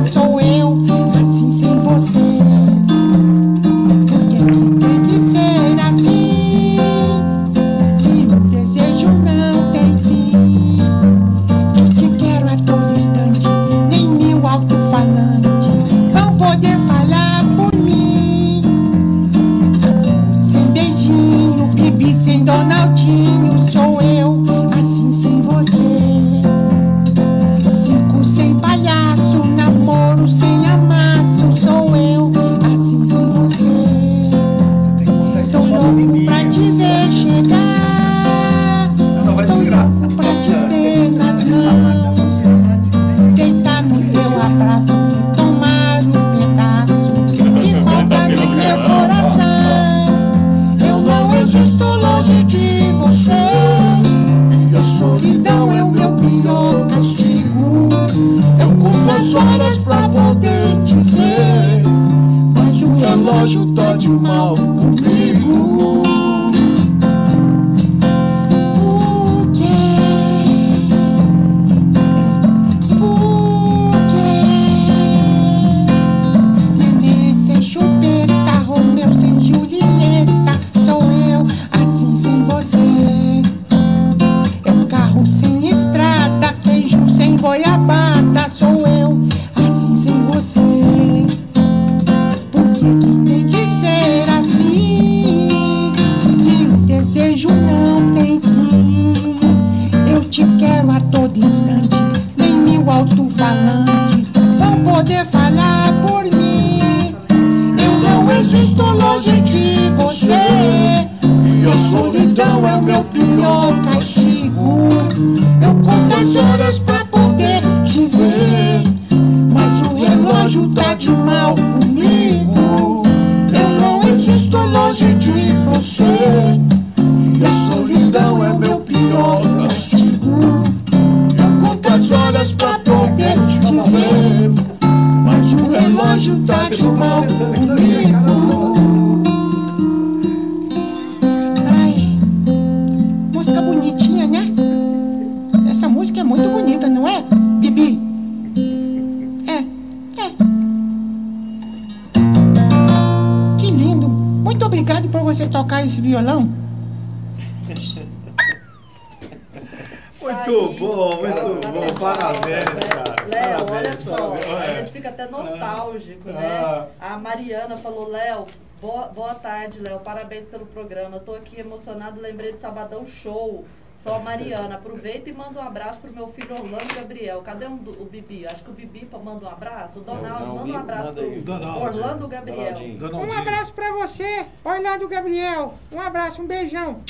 relógio tá de mal Mariana falou, Léo, boa, boa tarde, Léo, parabéns pelo programa. Eu tô aqui emocionado, lembrei de Sabadão Show. Sou a Mariana, aproveita e manda um abraço pro meu filho Orlando Gabriel. Cadê um o Bibi? Acho que o Bibi manda um abraço. O Donaldo, não, manda um abraço manda pro aí. Donaldo. Orlando Gabriel. Um abraço pra você, Orlando Gabriel. Um abraço, um beijão.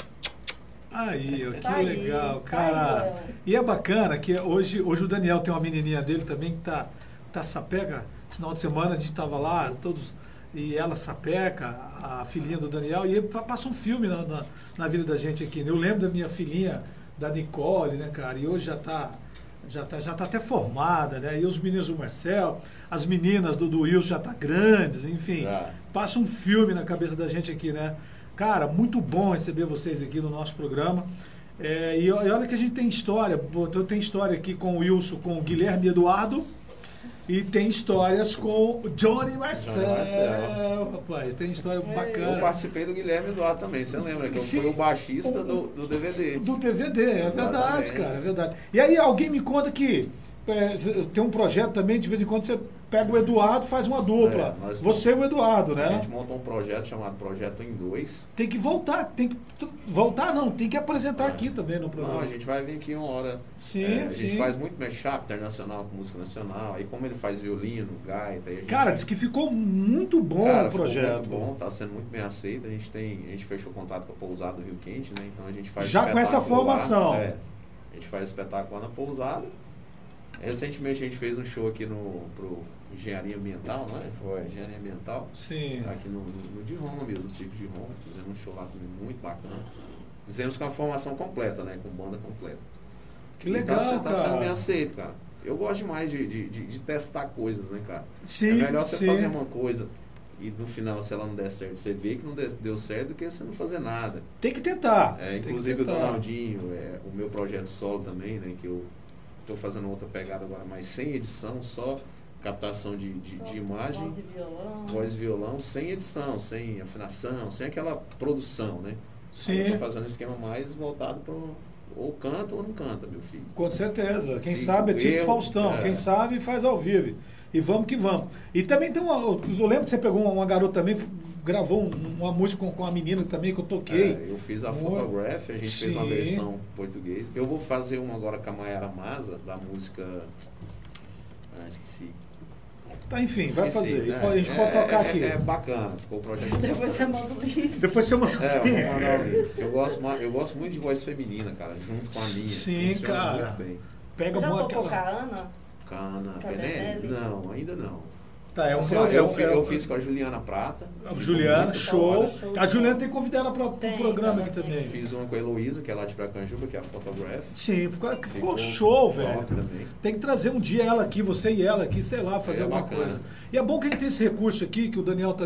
Aí, ó, que Tá aí, legal, tá cara. aí, Léo. e é bacana que hoje, hoje o Daniel tem uma menininha dele também que tá, tá sapeca. Esse final de semana a gente tava lá, todos. E ela sapeca, a filhinha do Daniel, e passa um filme na, na, na vida da gente aqui. né? Eu lembro da minha filhinha, da Nicole, né, cara? E hoje já tá. Já tá, já tá até formada, né? E os meninos do Marcel, as meninas do, do Wilson já tá grandes, enfim. Já. Passa um filme na cabeça da gente aqui, né? Cara, muito bom receber vocês aqui no nosso programa. É, e, e olha que a gente tem história. Eu tenho história aqui com o Wilson, com o Guilherme Eduardo. E tem histórias com o Johnny Marcel. Johnny Marcel. Rapaz, tem história Eu bacana. participei do Guilherme Eduardo também, você lembra? Que eu Sim. fui o baixista do, do DVD. Do DVD, é verdade, Exatamente. cara, é verdade. E aí alguém me conta que é, tem um projeto também, de vez em quando você pega o Eduardo faz uma dupla. É, você e o Eduardo, A né? gente montou um projeto chamado Projeto em Dois. Tem que voltar, tem que voltar não, tem que apresentar aqui também no programa. Não, a gente vai vir aqui uma hora. Sim, É, a sim. gente faz muito mashup internacional com música nacional. Aí como ele faz violino, gaita, a gente... Cara, diz que ficou muito bom Cara, o ficou projeto. muito bom, tá sendo muito bem aceito. A gente tem, a gente fechou contrato com a pousada do Rio Quente, né? Então a gente faz Já com essa espetáculo lá. formação. É, a gente faz espetáculo lá na pousada. Recentemente a gente fez um show aqui no pro Engenharia Ambiental, não é? Foi. Engenharia Ambiental. Sim. Aqui no, no, no de Roma mesmo, no Circo de Roma. Fizemos um show lá também muito bacana. Fizemos com a formação completa, né? Com banda completa. Que E legal, tá, tá sendo bem aceito, cara. Eu gosto demais de, de, de- de testar coisas, né, cara? Sim, é melhor você sim. fazer uma coisa e no final, se ela não der certo, você vê que não de- deu certo do que você não fazer nada. Tem que tentar. É, tem que inclusive o tentar. Donaldinho, é, o meu projeto solo também, né? Que eu tô fazendo outra pegada agora, mas sem edição, só captação de, de, de imagem, Voz e violão. voz e violão, sem edição, sem afinação, sem aquela produção, né? Sim. Tô fazendo um esquema mais voltado para ou canta ou não canta, meu filho. Com certeza. Quem Sim, sabe é tipo eu- Faustão. é. Quem sabe faz ao vivo. E vamos que vamos. E também tem uma. Eu lembro que você pegou uma, uma garota também, gravou um- uma música com, com uma menina também que eu toquei. É, eu fiz a Muito- Photograph, a gente fez uma Sim. versão português. Eu vou fazer uma agora com a Mayara Maza, da música. Ah, esqueci. Tá, enfim, vai fazer. Né? A gente É- pode tocar é- aqui. É, bacana, ficou o projeto. Depois você manda o link. Depois você manda. É, o link. eu gosto, eu gosto muito de voz feminina, cara, junto com a minha. Sim, Funciona cara. Muito bem. Pega Já uma tocou com aquela. a Ana? Cana, Com a Penelli? Benelli? Não, ainda não. Tá, é um Assim, ó, eu, é fi- é um- eu fiz com a Juliana Prata. A Juliana, muito show. hora. A Juliana tem que convidar ela para o programa aqui também. Fiz uma com a Heloísa, que é lá de Pracanjuba, que é a Photograph. Sim, ficou, ficou, Ficou show, velho. também. Tem que trazer um dia ela aqui, você e ela aqui, sei lá, fazer É, alguma bacana. coisa. E é bom que a gente tem esse recurso aqui, que o Daniel está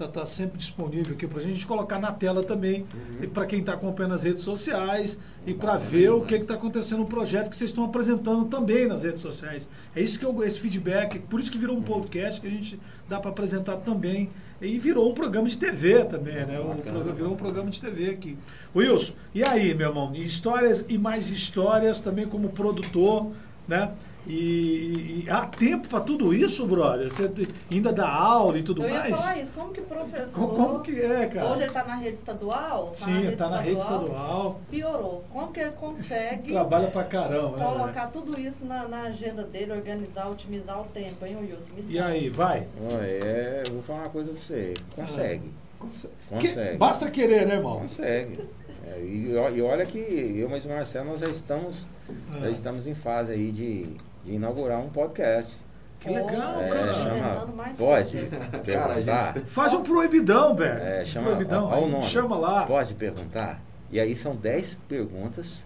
tá, tá sempre disponível aqui pra gente colocar na tela também, Uhum. e para quem está acompanhando as redes sociais, e para ver o que está acontecendo no projeto que vocês estão apresentando também nas redes sociais. É isso que eu, esse feedback, por isso que virou Uhum. um podcast que a gente dá para apresentar também. E virou um programa de TV também, né? O programa- virou um programa de TV aqui. Wilson, e aí, meu irmão? Histórias e mais histórias também como produtor, né? E, e há tempo para tudo isso, brother? Você ainda dá aula e tudo Eu ia mais? falar isso, como que o professor. Como, como que é, cara? Hoje ele está na rede estadual? Tá Sim, está na rede estadual. Piorou. Como que ele consegue Trabalha pra caramba, né? colocar tudo isso na, na agenda dele, organizar, otimizar o tempo, hein, Wilson? Me E aí, vai? Olha, é, eu vou falar uma coisa pra você. Consegue. Conse- Consegue. Que- basta querer, né, irmão? Consegue. É, e, e olha que eu mais o Marcelo nós já estamos, Ah. já estamos em fase aí de inaugurar um podcast. Que legal, É, cara. chama. Mais Pode perguntar? Faz um proibidão, velho. É, chama. proibidão, ó, ó o nome. chama lá. Pode perguntar? E aí são 10 perguntas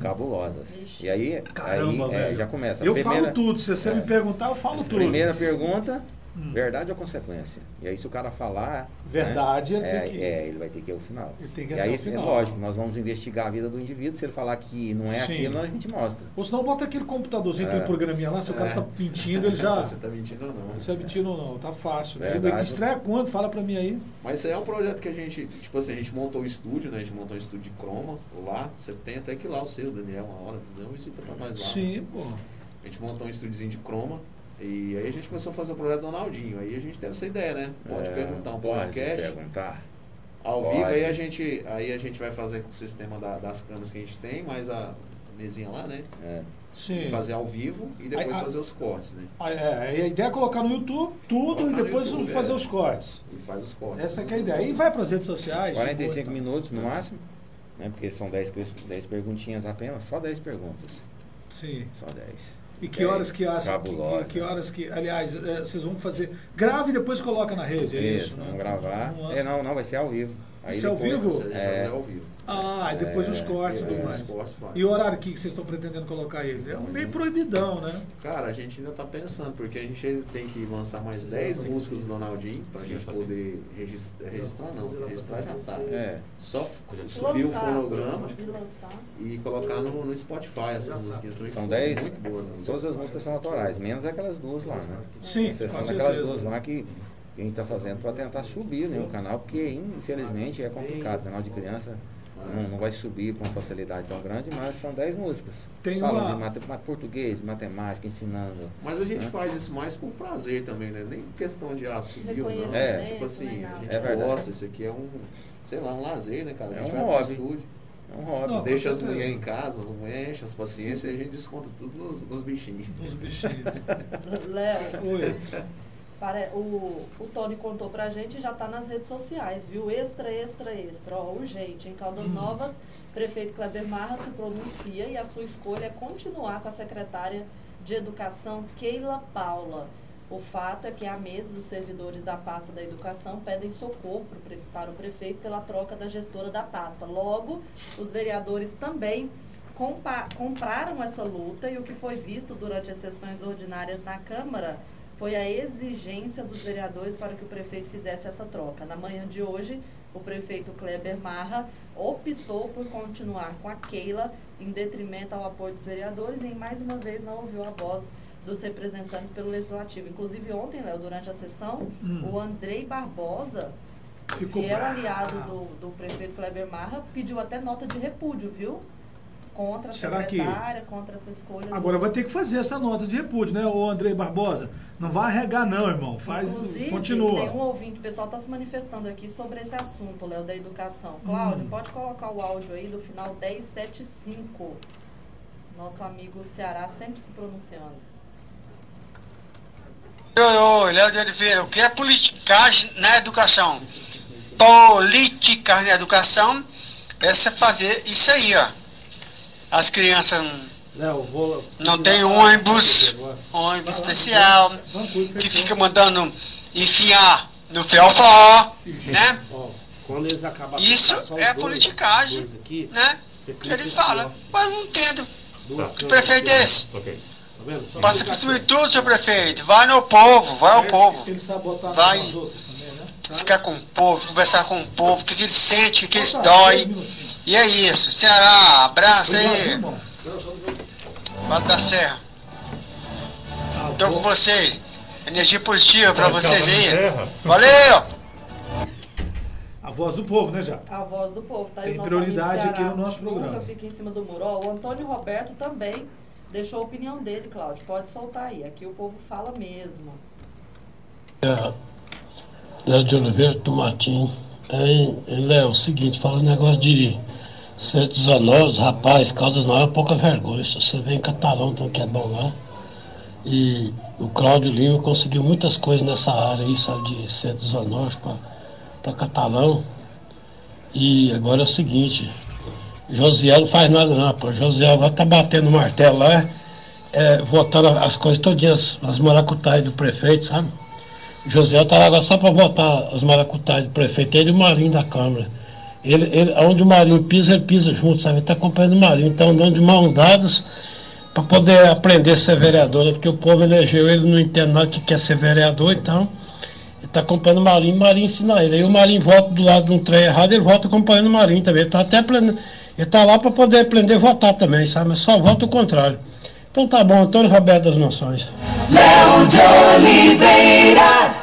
cabulosas. E aí, Hum. Caramba, aí é, velho. já começa. A Eu primeira, falo tudo. Se você é. me perguntar, eu falo tudo. Primeira pergunta, Verdade ou consequência? E aí se o cara falar. Verdade, né, ele tem é, que- É, ele vai ter que ir ao final. Ele tem que ir e até aí, o final. é lógico, nós vamos investigar a vida do indivíduo. Se ele falar que não é Sim. aquilo, a gente mostra. Ou senão bota aquele computadorzinho, aquele É. programinha lá, se o cara É. tá mentindo, ele já. Você tá mentindo ou não? Você é mentindo ou não? Tá fácil. Né? Verdade. Que estreia quando? Fala pra mim aí. Mas isso aí é um projeto que a gente, tipo assim, a gente montou o estúdio, né? A gente montou um estúdio de croma lá. Você tem até que ir lá o seu, Daniel, uma hora. Fazer uma visita pra nós lá. Sim, pô. A gente montou um estúdiozinho de croma. E aí a gente começou a fazer o projeto do Ronaldinho. Aí a gente teve essa ideia, né? Pode É, perguntar um pode podcast. perguntar. Ao Pode. vivo, aí a, gente, aí a gente vai fazer com o sistema da- das câmeras que a gente tem, mais a mesinha lá, né? Sim. E fazer ao vivo e depois Aí, a- fazer os cortes, né? Ah, é, a ideia é colocar no YouTube tudo Colocar e depois YouTube, fazer é. os cortes. E faz os cortes. Essa que é a ideia. E vai pras redes sociais. de 45 boa, minutos no máximo, né? Porque são 10, ques- 10 perguntinhas apenas, só 10 perguntas. Sim. Só 10. E que horas que acham? Que, Cabulosa. que, que horas que. Aliás, é, vocês vão fazer. Grave e depois coloca na rede, é isso? Isso, né? vamos gravar. É, não, não, vai ser ao vivo. Vai ser ao vivo? A gente vai fazer ao vivo. Ah, e depois É, os cortes e é, tudo mais. cortes. E o horário que vocês estão pretendendo colocar ele? É um meio proibidão, né? Cara, a gente ainda tá pensando, porque a gente tem que lançar mais 10 músicas do Donaldinho pra gente poder registrar, registrar não, registrar já tá. É. Só subir o fonograma E e colocar no, no Spotify essas musiquinhas também. São foram 10, muito boas. Né? todas as músicas são autorais, menos aquelas duas lá, né? Sim, Exceção daquelas duas lá que a gente está fazendo para tentar subir né, o canal, porque infelizmente é complicado. canal de criança não, não vai subir com uma facilidade tão grande, mas são 10 músicas. Tem Falando uma- de mate- ma- português, matemática, ensinando. Mas a gente né? faz isso mais por prazer também, né? Nem questão de ah, subir ou não. Reconhecimento, Tipo assim, a gente É gosta, isso aqui é um, sei lá, um lazer, né, cara? A É gente um vai hobby. estúdio. É um hobby. Não, Deixa as mulheres em casa, não enche as paciências e a gente desconta tudo nos, nos bichinhos. Os bichinhos. Léo, Oi. Pare- o, o Tony contou pra gente e já tá nas redes sociais, viu? Extra, extra, extra. Ó, urgente. Em Caldas Novas, prefeito Kleber Marra se pronuncia e a sua escolha é continuar com a secretária de Educação, Keila Paula. O fato é que há meses os servidores da pasta da educação pedem socorro para o prefeito pela troca da gestora da pasta. Logo, os vereadores também compraram essa luta e o que foi visto durante as sessões ordinárias na Câmara foi a exigência dos vereadores para que o prefeito fizesse essa troca. Na manhã de hoje, o prefeito Kleber Marra optou por continuar com a Keila em detrimento ao apoio dos vereadores e mais uma vez não ouviu a voz dos representantes pelo Legislativo. Inclusive ontem, Léo, durante a sessão, Hum. o Andrei Barbosa, Ficou que era bravo. aliado do, do prefeito Kleber Marra, pediu até nota de repúdio, viu? Contra a Será que- secretária, contra essa escolha. do- Agora vai ter que fazer essa nota de repúdio, né, ô Andrei Barbosa? Não vai arregar, não, irmão. Faz. Inclusive, continua. tem um ouvinte, o pessoal está se manifestando aqui sobre esse assunto, Léo, da educação. Cláudio, Hum. pode colocar o áudio aí do final 1075. Nosso amigo Ceará sempre se pronunciando. Oi, oi, Léo de Oliveira, o que é politicagem na educação? Politicagem na educação é você fazer isso aí, ó. As crianças Léo, vou. não tem ônibus, ônibus especial, que fica mandando enfiar no fiofó, né? Quando eles acabarem Isso é dois, politicagem, aqui, né? clica Ele fala, mas eu não entendo. Que câmeras prefeito é esse? Tá Passa por cima de tudo, seu prefeito. Vai no povo, vai ao povo. Ele Vai. né? Ficar com o povo, conversar com o povo, o que, que eles sentem, o que, que eles Opa, dói. E é isso. Ceará, abraço Obrigado, aí. Vale da Serra. Tô com vocês. Energia positiva pra vocês aí. Valeu! A voz do povo, né, já? A voz do povo, tá aí Tem prioridade aqui no nosso programa. Nunca fica em cima do muro. Ó, o Antônio Roberto também deixou a opinião dele, Cláudio. Pode soltar aí. Aqui o povo fala mesmo. É, Léo de Oliveira, Tomatinho. Hein, Léo, seguinte, fala um negócio de ser desonoso, rapaz, Caldas não é pouca vergonha. Você vem em Catalão, então que é bom lá. E o Cláudio Lima conseguiu muitas coisas nessa área aí, sabe, de ser desonoso para Catalão. E agora é o seguinte, Josiel não faz nada não, pô. Josiel agora tá batendo o martelo lá, é, votando as coisas todinhas, as maracutaias do prefeito, sabe? José tá lá agora só para votar as maracutaias do prefeito, ele e o Marinho da Câmara. Ele, ele, onde o Marinho pisa, ele pisa junto, sabe? Ele tá acompanhando o Marinho, então andando de mão dadas para poder aprender a ser vereador, né? porque o povo elegeu ele, entende nada que quer ser vereador, então ele está acompanhando o Marinho, o Marinho ensina ele. Aí o Marinho volta do lado de um trem errado, ele volta acompanhando o Marinho também. Ele está até aprendendo, ele tá lá para poder aprender a votar também, sabe? Mas só vota o contrário. Então tá bom, Antônio Roberto das Nações. Léo de Oliveira.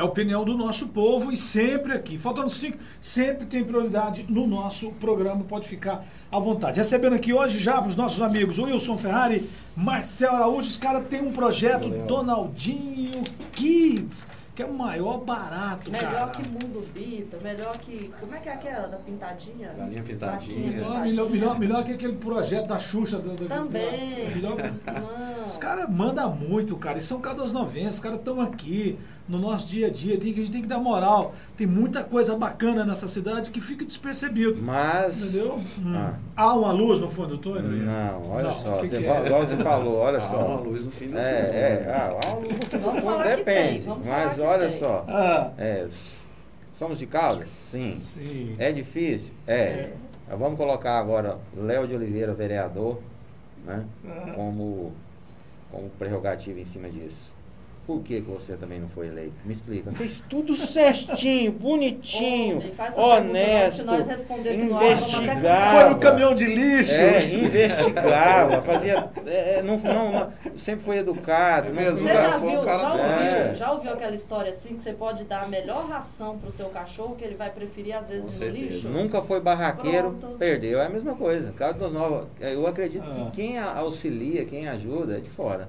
É a opinião do nosso povo e sempre aqui. Faltando cinco, sempre tem prioridade no nosso programa. Pode ficar à vontade. Recebendo aqui hoje já os nossos amigos Wilson Ferrari, Marcel Araújo. Os caras têm um projeto Donaldinho Kids, que é o maior barato, Melhor cara. que Mundo Bita, melhor que. Como é que é aquela da pintadinha? Galinha Pintadinha. Melhor, melhor, melhor, melhor que aquele projeto da Xuxa. da- da- Também. Melhor, os caras mandam muito, cara. E são cada 90, os caras estão aqui no nosso dia a dia. Tem que, a gente tem que dar moral. Tem muita coisa bacana nessa cidade que fica despercebido. Mas. Entendeu? Hum. Ah. Há uma luz no fundo do túnel? Não, olha Não, só, que você, que é? igual você falou, olha Há só. uma luz no fim do é, túnel, É, né? ah, há uma luz no fim do túnel, falar que tem, depende. vamos Mas falar que olha só, Ah. é, somos de Caldas? Sim. Sim. É difícil? É. Mas Vamos colocar agora Léo de Oliveira, vereador, né? Ah. Como, como prerrogativa em cima disso. Por que, que você também não foi eleito? Me explica. Fez tudo certinho, bonitinho, não, honesto, investigava. Foi no caminhão de lixo. É, investigava, fazia. é, não, não, não- sempre foi educado. não- mesmo, Você cara, já um viu, cara- já, ouviu, É. já ouviu aquela história assim que você pode dar a melhor ração pro seu cachorro que ele vai preferir às vezes Com no certeza. lixo? Nunca foi barraqueiro, Pronto. perdeu. É a mesma coisa. Caldas Novas, eu acredito Ah. que quem a- auxilia, quem ajuda é de fora.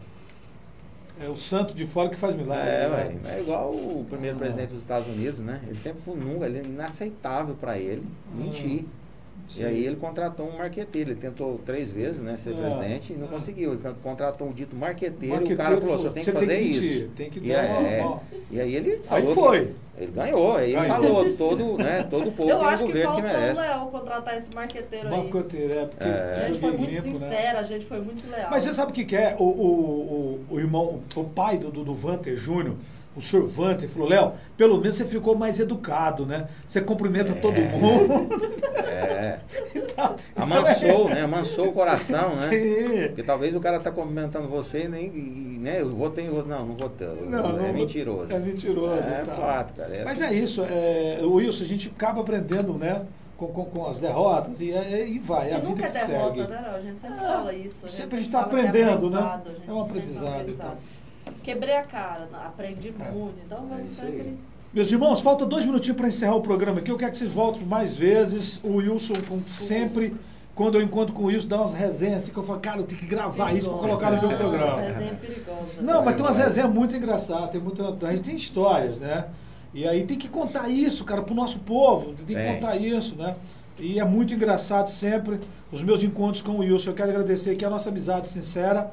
É o santo de fora que faz milagre. É, né? é igual o primeiro presidente dos Estados Unidos, né? Ele sempre foi nunca, ele é inaceitável para ele mentir. Sim. E aí ele contratou um marqueteiro. Ele tentou três vezes, né, ser Ah, presidente e não ah. conseguiu. Ele contratou um dito marqueteiro, e o Marqueteiro cara falou, você tem que "Você tem fazer que isso. mentir, tem que e, dar uma- é, uma- e aí ele Aí falou. foi. que- ele ganhou, aí ele Ganhou. falou, todo, né, todo o povo Eu acho que governo que, faltou o merece. Léo contratar esse marqueteiro aí. Marqueteiro, é, porque É. A gente foi muito limpo, né? sincera, a gente foi muito leal. Mas você sabe o que, que é? O, o, o, o irmão, o pai do, do, do Vanter Júnior, o senhor Vanter, falou, Léo, pelo menos você ficou mais educado, né? Você cumprimenta todo mundo. É. Então, Amansou, né? Amansou o coração, né? Sim. Porque talvez o cara tá cumprimentando você e nem, e, né? Eu votei em outro. Não, não votei. Não, é não- mentiroso. É mentiroso. É e tal. fato, cara. é Mas assim. é isso, é, Wilson, a gente acaba aprendendo, né? Com, com, com as derrotas e, é- e vai, é E a vida nunca é que derrota, segue. né, Léo? A gente sempre fala isso. sempre a gente tá é aprendendo, né? a É um aprendizado, então. Quebrei a cara, aprendi muito, então É vamos sempre. Meus irmãos, falta dois minutinhos para encerrar o programa aqui. Eu quero que vocês voltem mais vezes. O Wilson, como sempre, quando eu encontro com o Wilson, dá umas resenhas assim que eu falo, cara, eu tenho que gravar isso para colocar no meu Não, programa. resenha perigosa. Não, mas tem umas resenhas muito engraçadas, tem muita, a gente tem histórias, né? E aí tem que contar isso, cara, pro nosso povo, tem que contar isso, né? E é muito engraçado sempre os meus encontros com o Wilson. Eu quero agradecer aqui a nossa amizade sincera,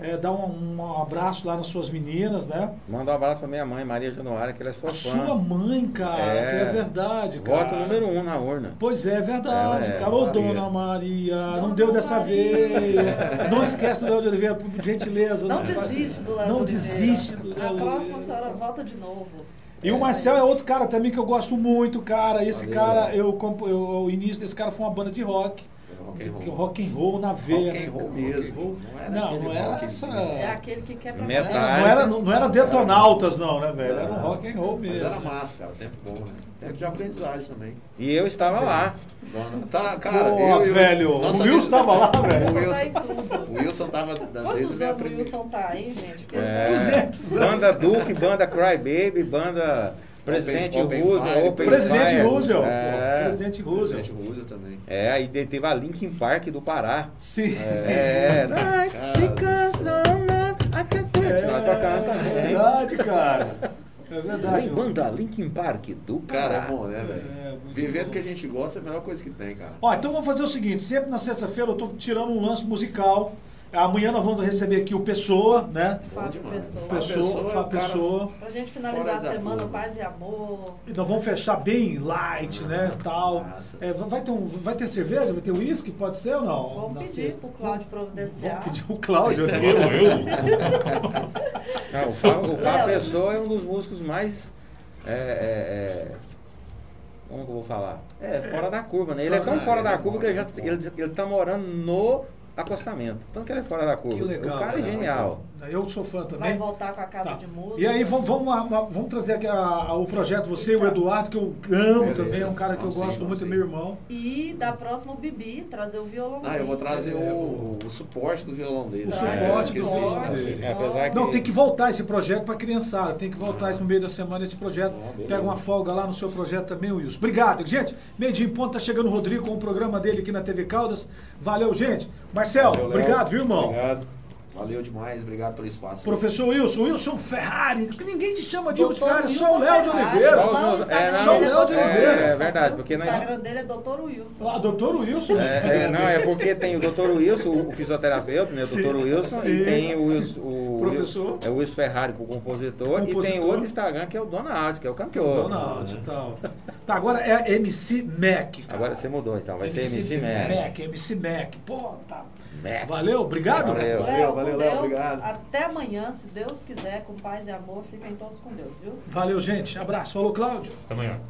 é, dar um, um abraço lá nas suas meninas, né? Manda um abraço pra minha mãe, Maria Januária, que ela é sua A fã. sua mãe, cara, que é verdade, cara. Voto número um na urna. Pois é, verdade. Ela é, cara, ô Maria. dona Maria, não deu dessa vez. Não esquece do Léo de Oliveira, por gentileza. Não faz- desiste do Léo Não de desiste do Léo A próxima senhora volta de novo. E o Marcel é outro cara também que eu gosto muito, cara. Esse Valeu. cara, eu, eu- o início desse cara foi uma banda de rock. Rock and roll. Rock and roll na veia. Rock and roll né? mesmo. Não era Não, não era essa. É aquele que quebra Metal. Não era, não era detonautas, não, né, velho? Era um Não. rock and roll Mas mesmo. era massa, cara. Tempo bom, né? Tempo de aprendizagem também. E eu estava lá. Dona- Tá, cara, Pô, eu, eu, velho, nossa o Wilson vida- tava lá, velho. O Wilson, o Wilson tava desde minha anos o primeira. Wilson tá aí, gente? É, 200 anos. banda Duke, banda Cry Baby, banda Presidente Open Roosevelt, Fire, Open Presidente Fire. Roosevelt. É, Presidente Roosevelt. Presidente Roosevelt também. é, aí teve a Linkin Park do Pará. Sim. É, É também. verdade, cara. É verdade. Vem banda Linkin Park do Cara, é bom, né, velho? É, muito Viver bom. do que a gente gosta é a melhor coisa que tem, cara. Ó, então vamos fazer o seguinte, sempre na sexta-feira eu tô tirando um lance musical. Amanhã nós vamos receber aqui o Pessoa, né? Fábio. Pessoa. Fábio Pessoa, Fábio Pessoa. Pra gente finalizar a semana, curva. paz e amor. E nós vamos fechar bem light, né? Tal. É, vai, ter um, vai ter cerveja? Vai ter uísque? Pode ser ou não? Vamos Na pedir sexta. pro Cláudio providenciar. Vamos pedir o Cláudio. né? Não, o Fábio, o Fábio. Pessoa é um dos músicos mais. é, é, é, como que eu vou falar? É, fora da curva, né? Ele é tão fora da curva que ele, já, ele, ele tá morando no acostamento. Tanto que ele é fora da curva. Que legal. O cara é genial. Eu sou fã também. Vai voltar com a casa Tá. de música. E aí, vamos, vamos, vamos trazer aqui a- a- o projeto, você e o Eduardo, que eu amo Beleza. também, é um cara que eu Vamos sim, gosto vamos muito, sim. meu irmão. E da próxima o Bibi, trazer o violãozinho. Ah, eu vou trazer o, o suporte do violão dele. O Ah, eu suporte do violão dele. É, apesar que. Não, tem que voltar esse projeto pra criançada, tem que voltar isso no meio da semana, esse projeto. Ah. Pega uma folga lá no seu projeto também, Wilson. Obrigado, gente. Meio dia em ponto, tá chegando o Rodrigo com o programa dele aqui na TV Caldas. Valeu, gente. Marcel, Valeu, obrigado, viu, irmão? Obrigado. Valeu demais, obrigado pelo espaço. Professor Wilson, Wilson Ferrari. Ninguém te chama de Wilson Ferrari, Wilson só o Léo de. Oliveira. É, não, Só o dele é Léo de Dr. Oliveira. É, Wilson. verdade, porque O nós. Instagram dele é Dr. Wilson. Ah, doutor Wilson. É, é, não, é porque tem o Dr. Wilson, o fisioterapeuta, né? O Dr. Wilson, sim. e tem o, Wilson, o Professor. É o Wilson Ferrari, o compositor, e tem Compositor. outro Instagram que é o Donald, que é o cantor. Donald e tal. Tá, agora é MC Mac. cara. Agora você mudou, então, vai ser MC Mac. Mac, MC Mac. Pô, tá. Mac. Valeu, obrigado. Valeu. Valeu, com Léo, Deus, obrigado. Até amanhã, se Deus quiser, com paz e amor. Fiquem todos com Deus, viu? Valeu, gente. Abraço. Falou, Cláudio. Até amanhã.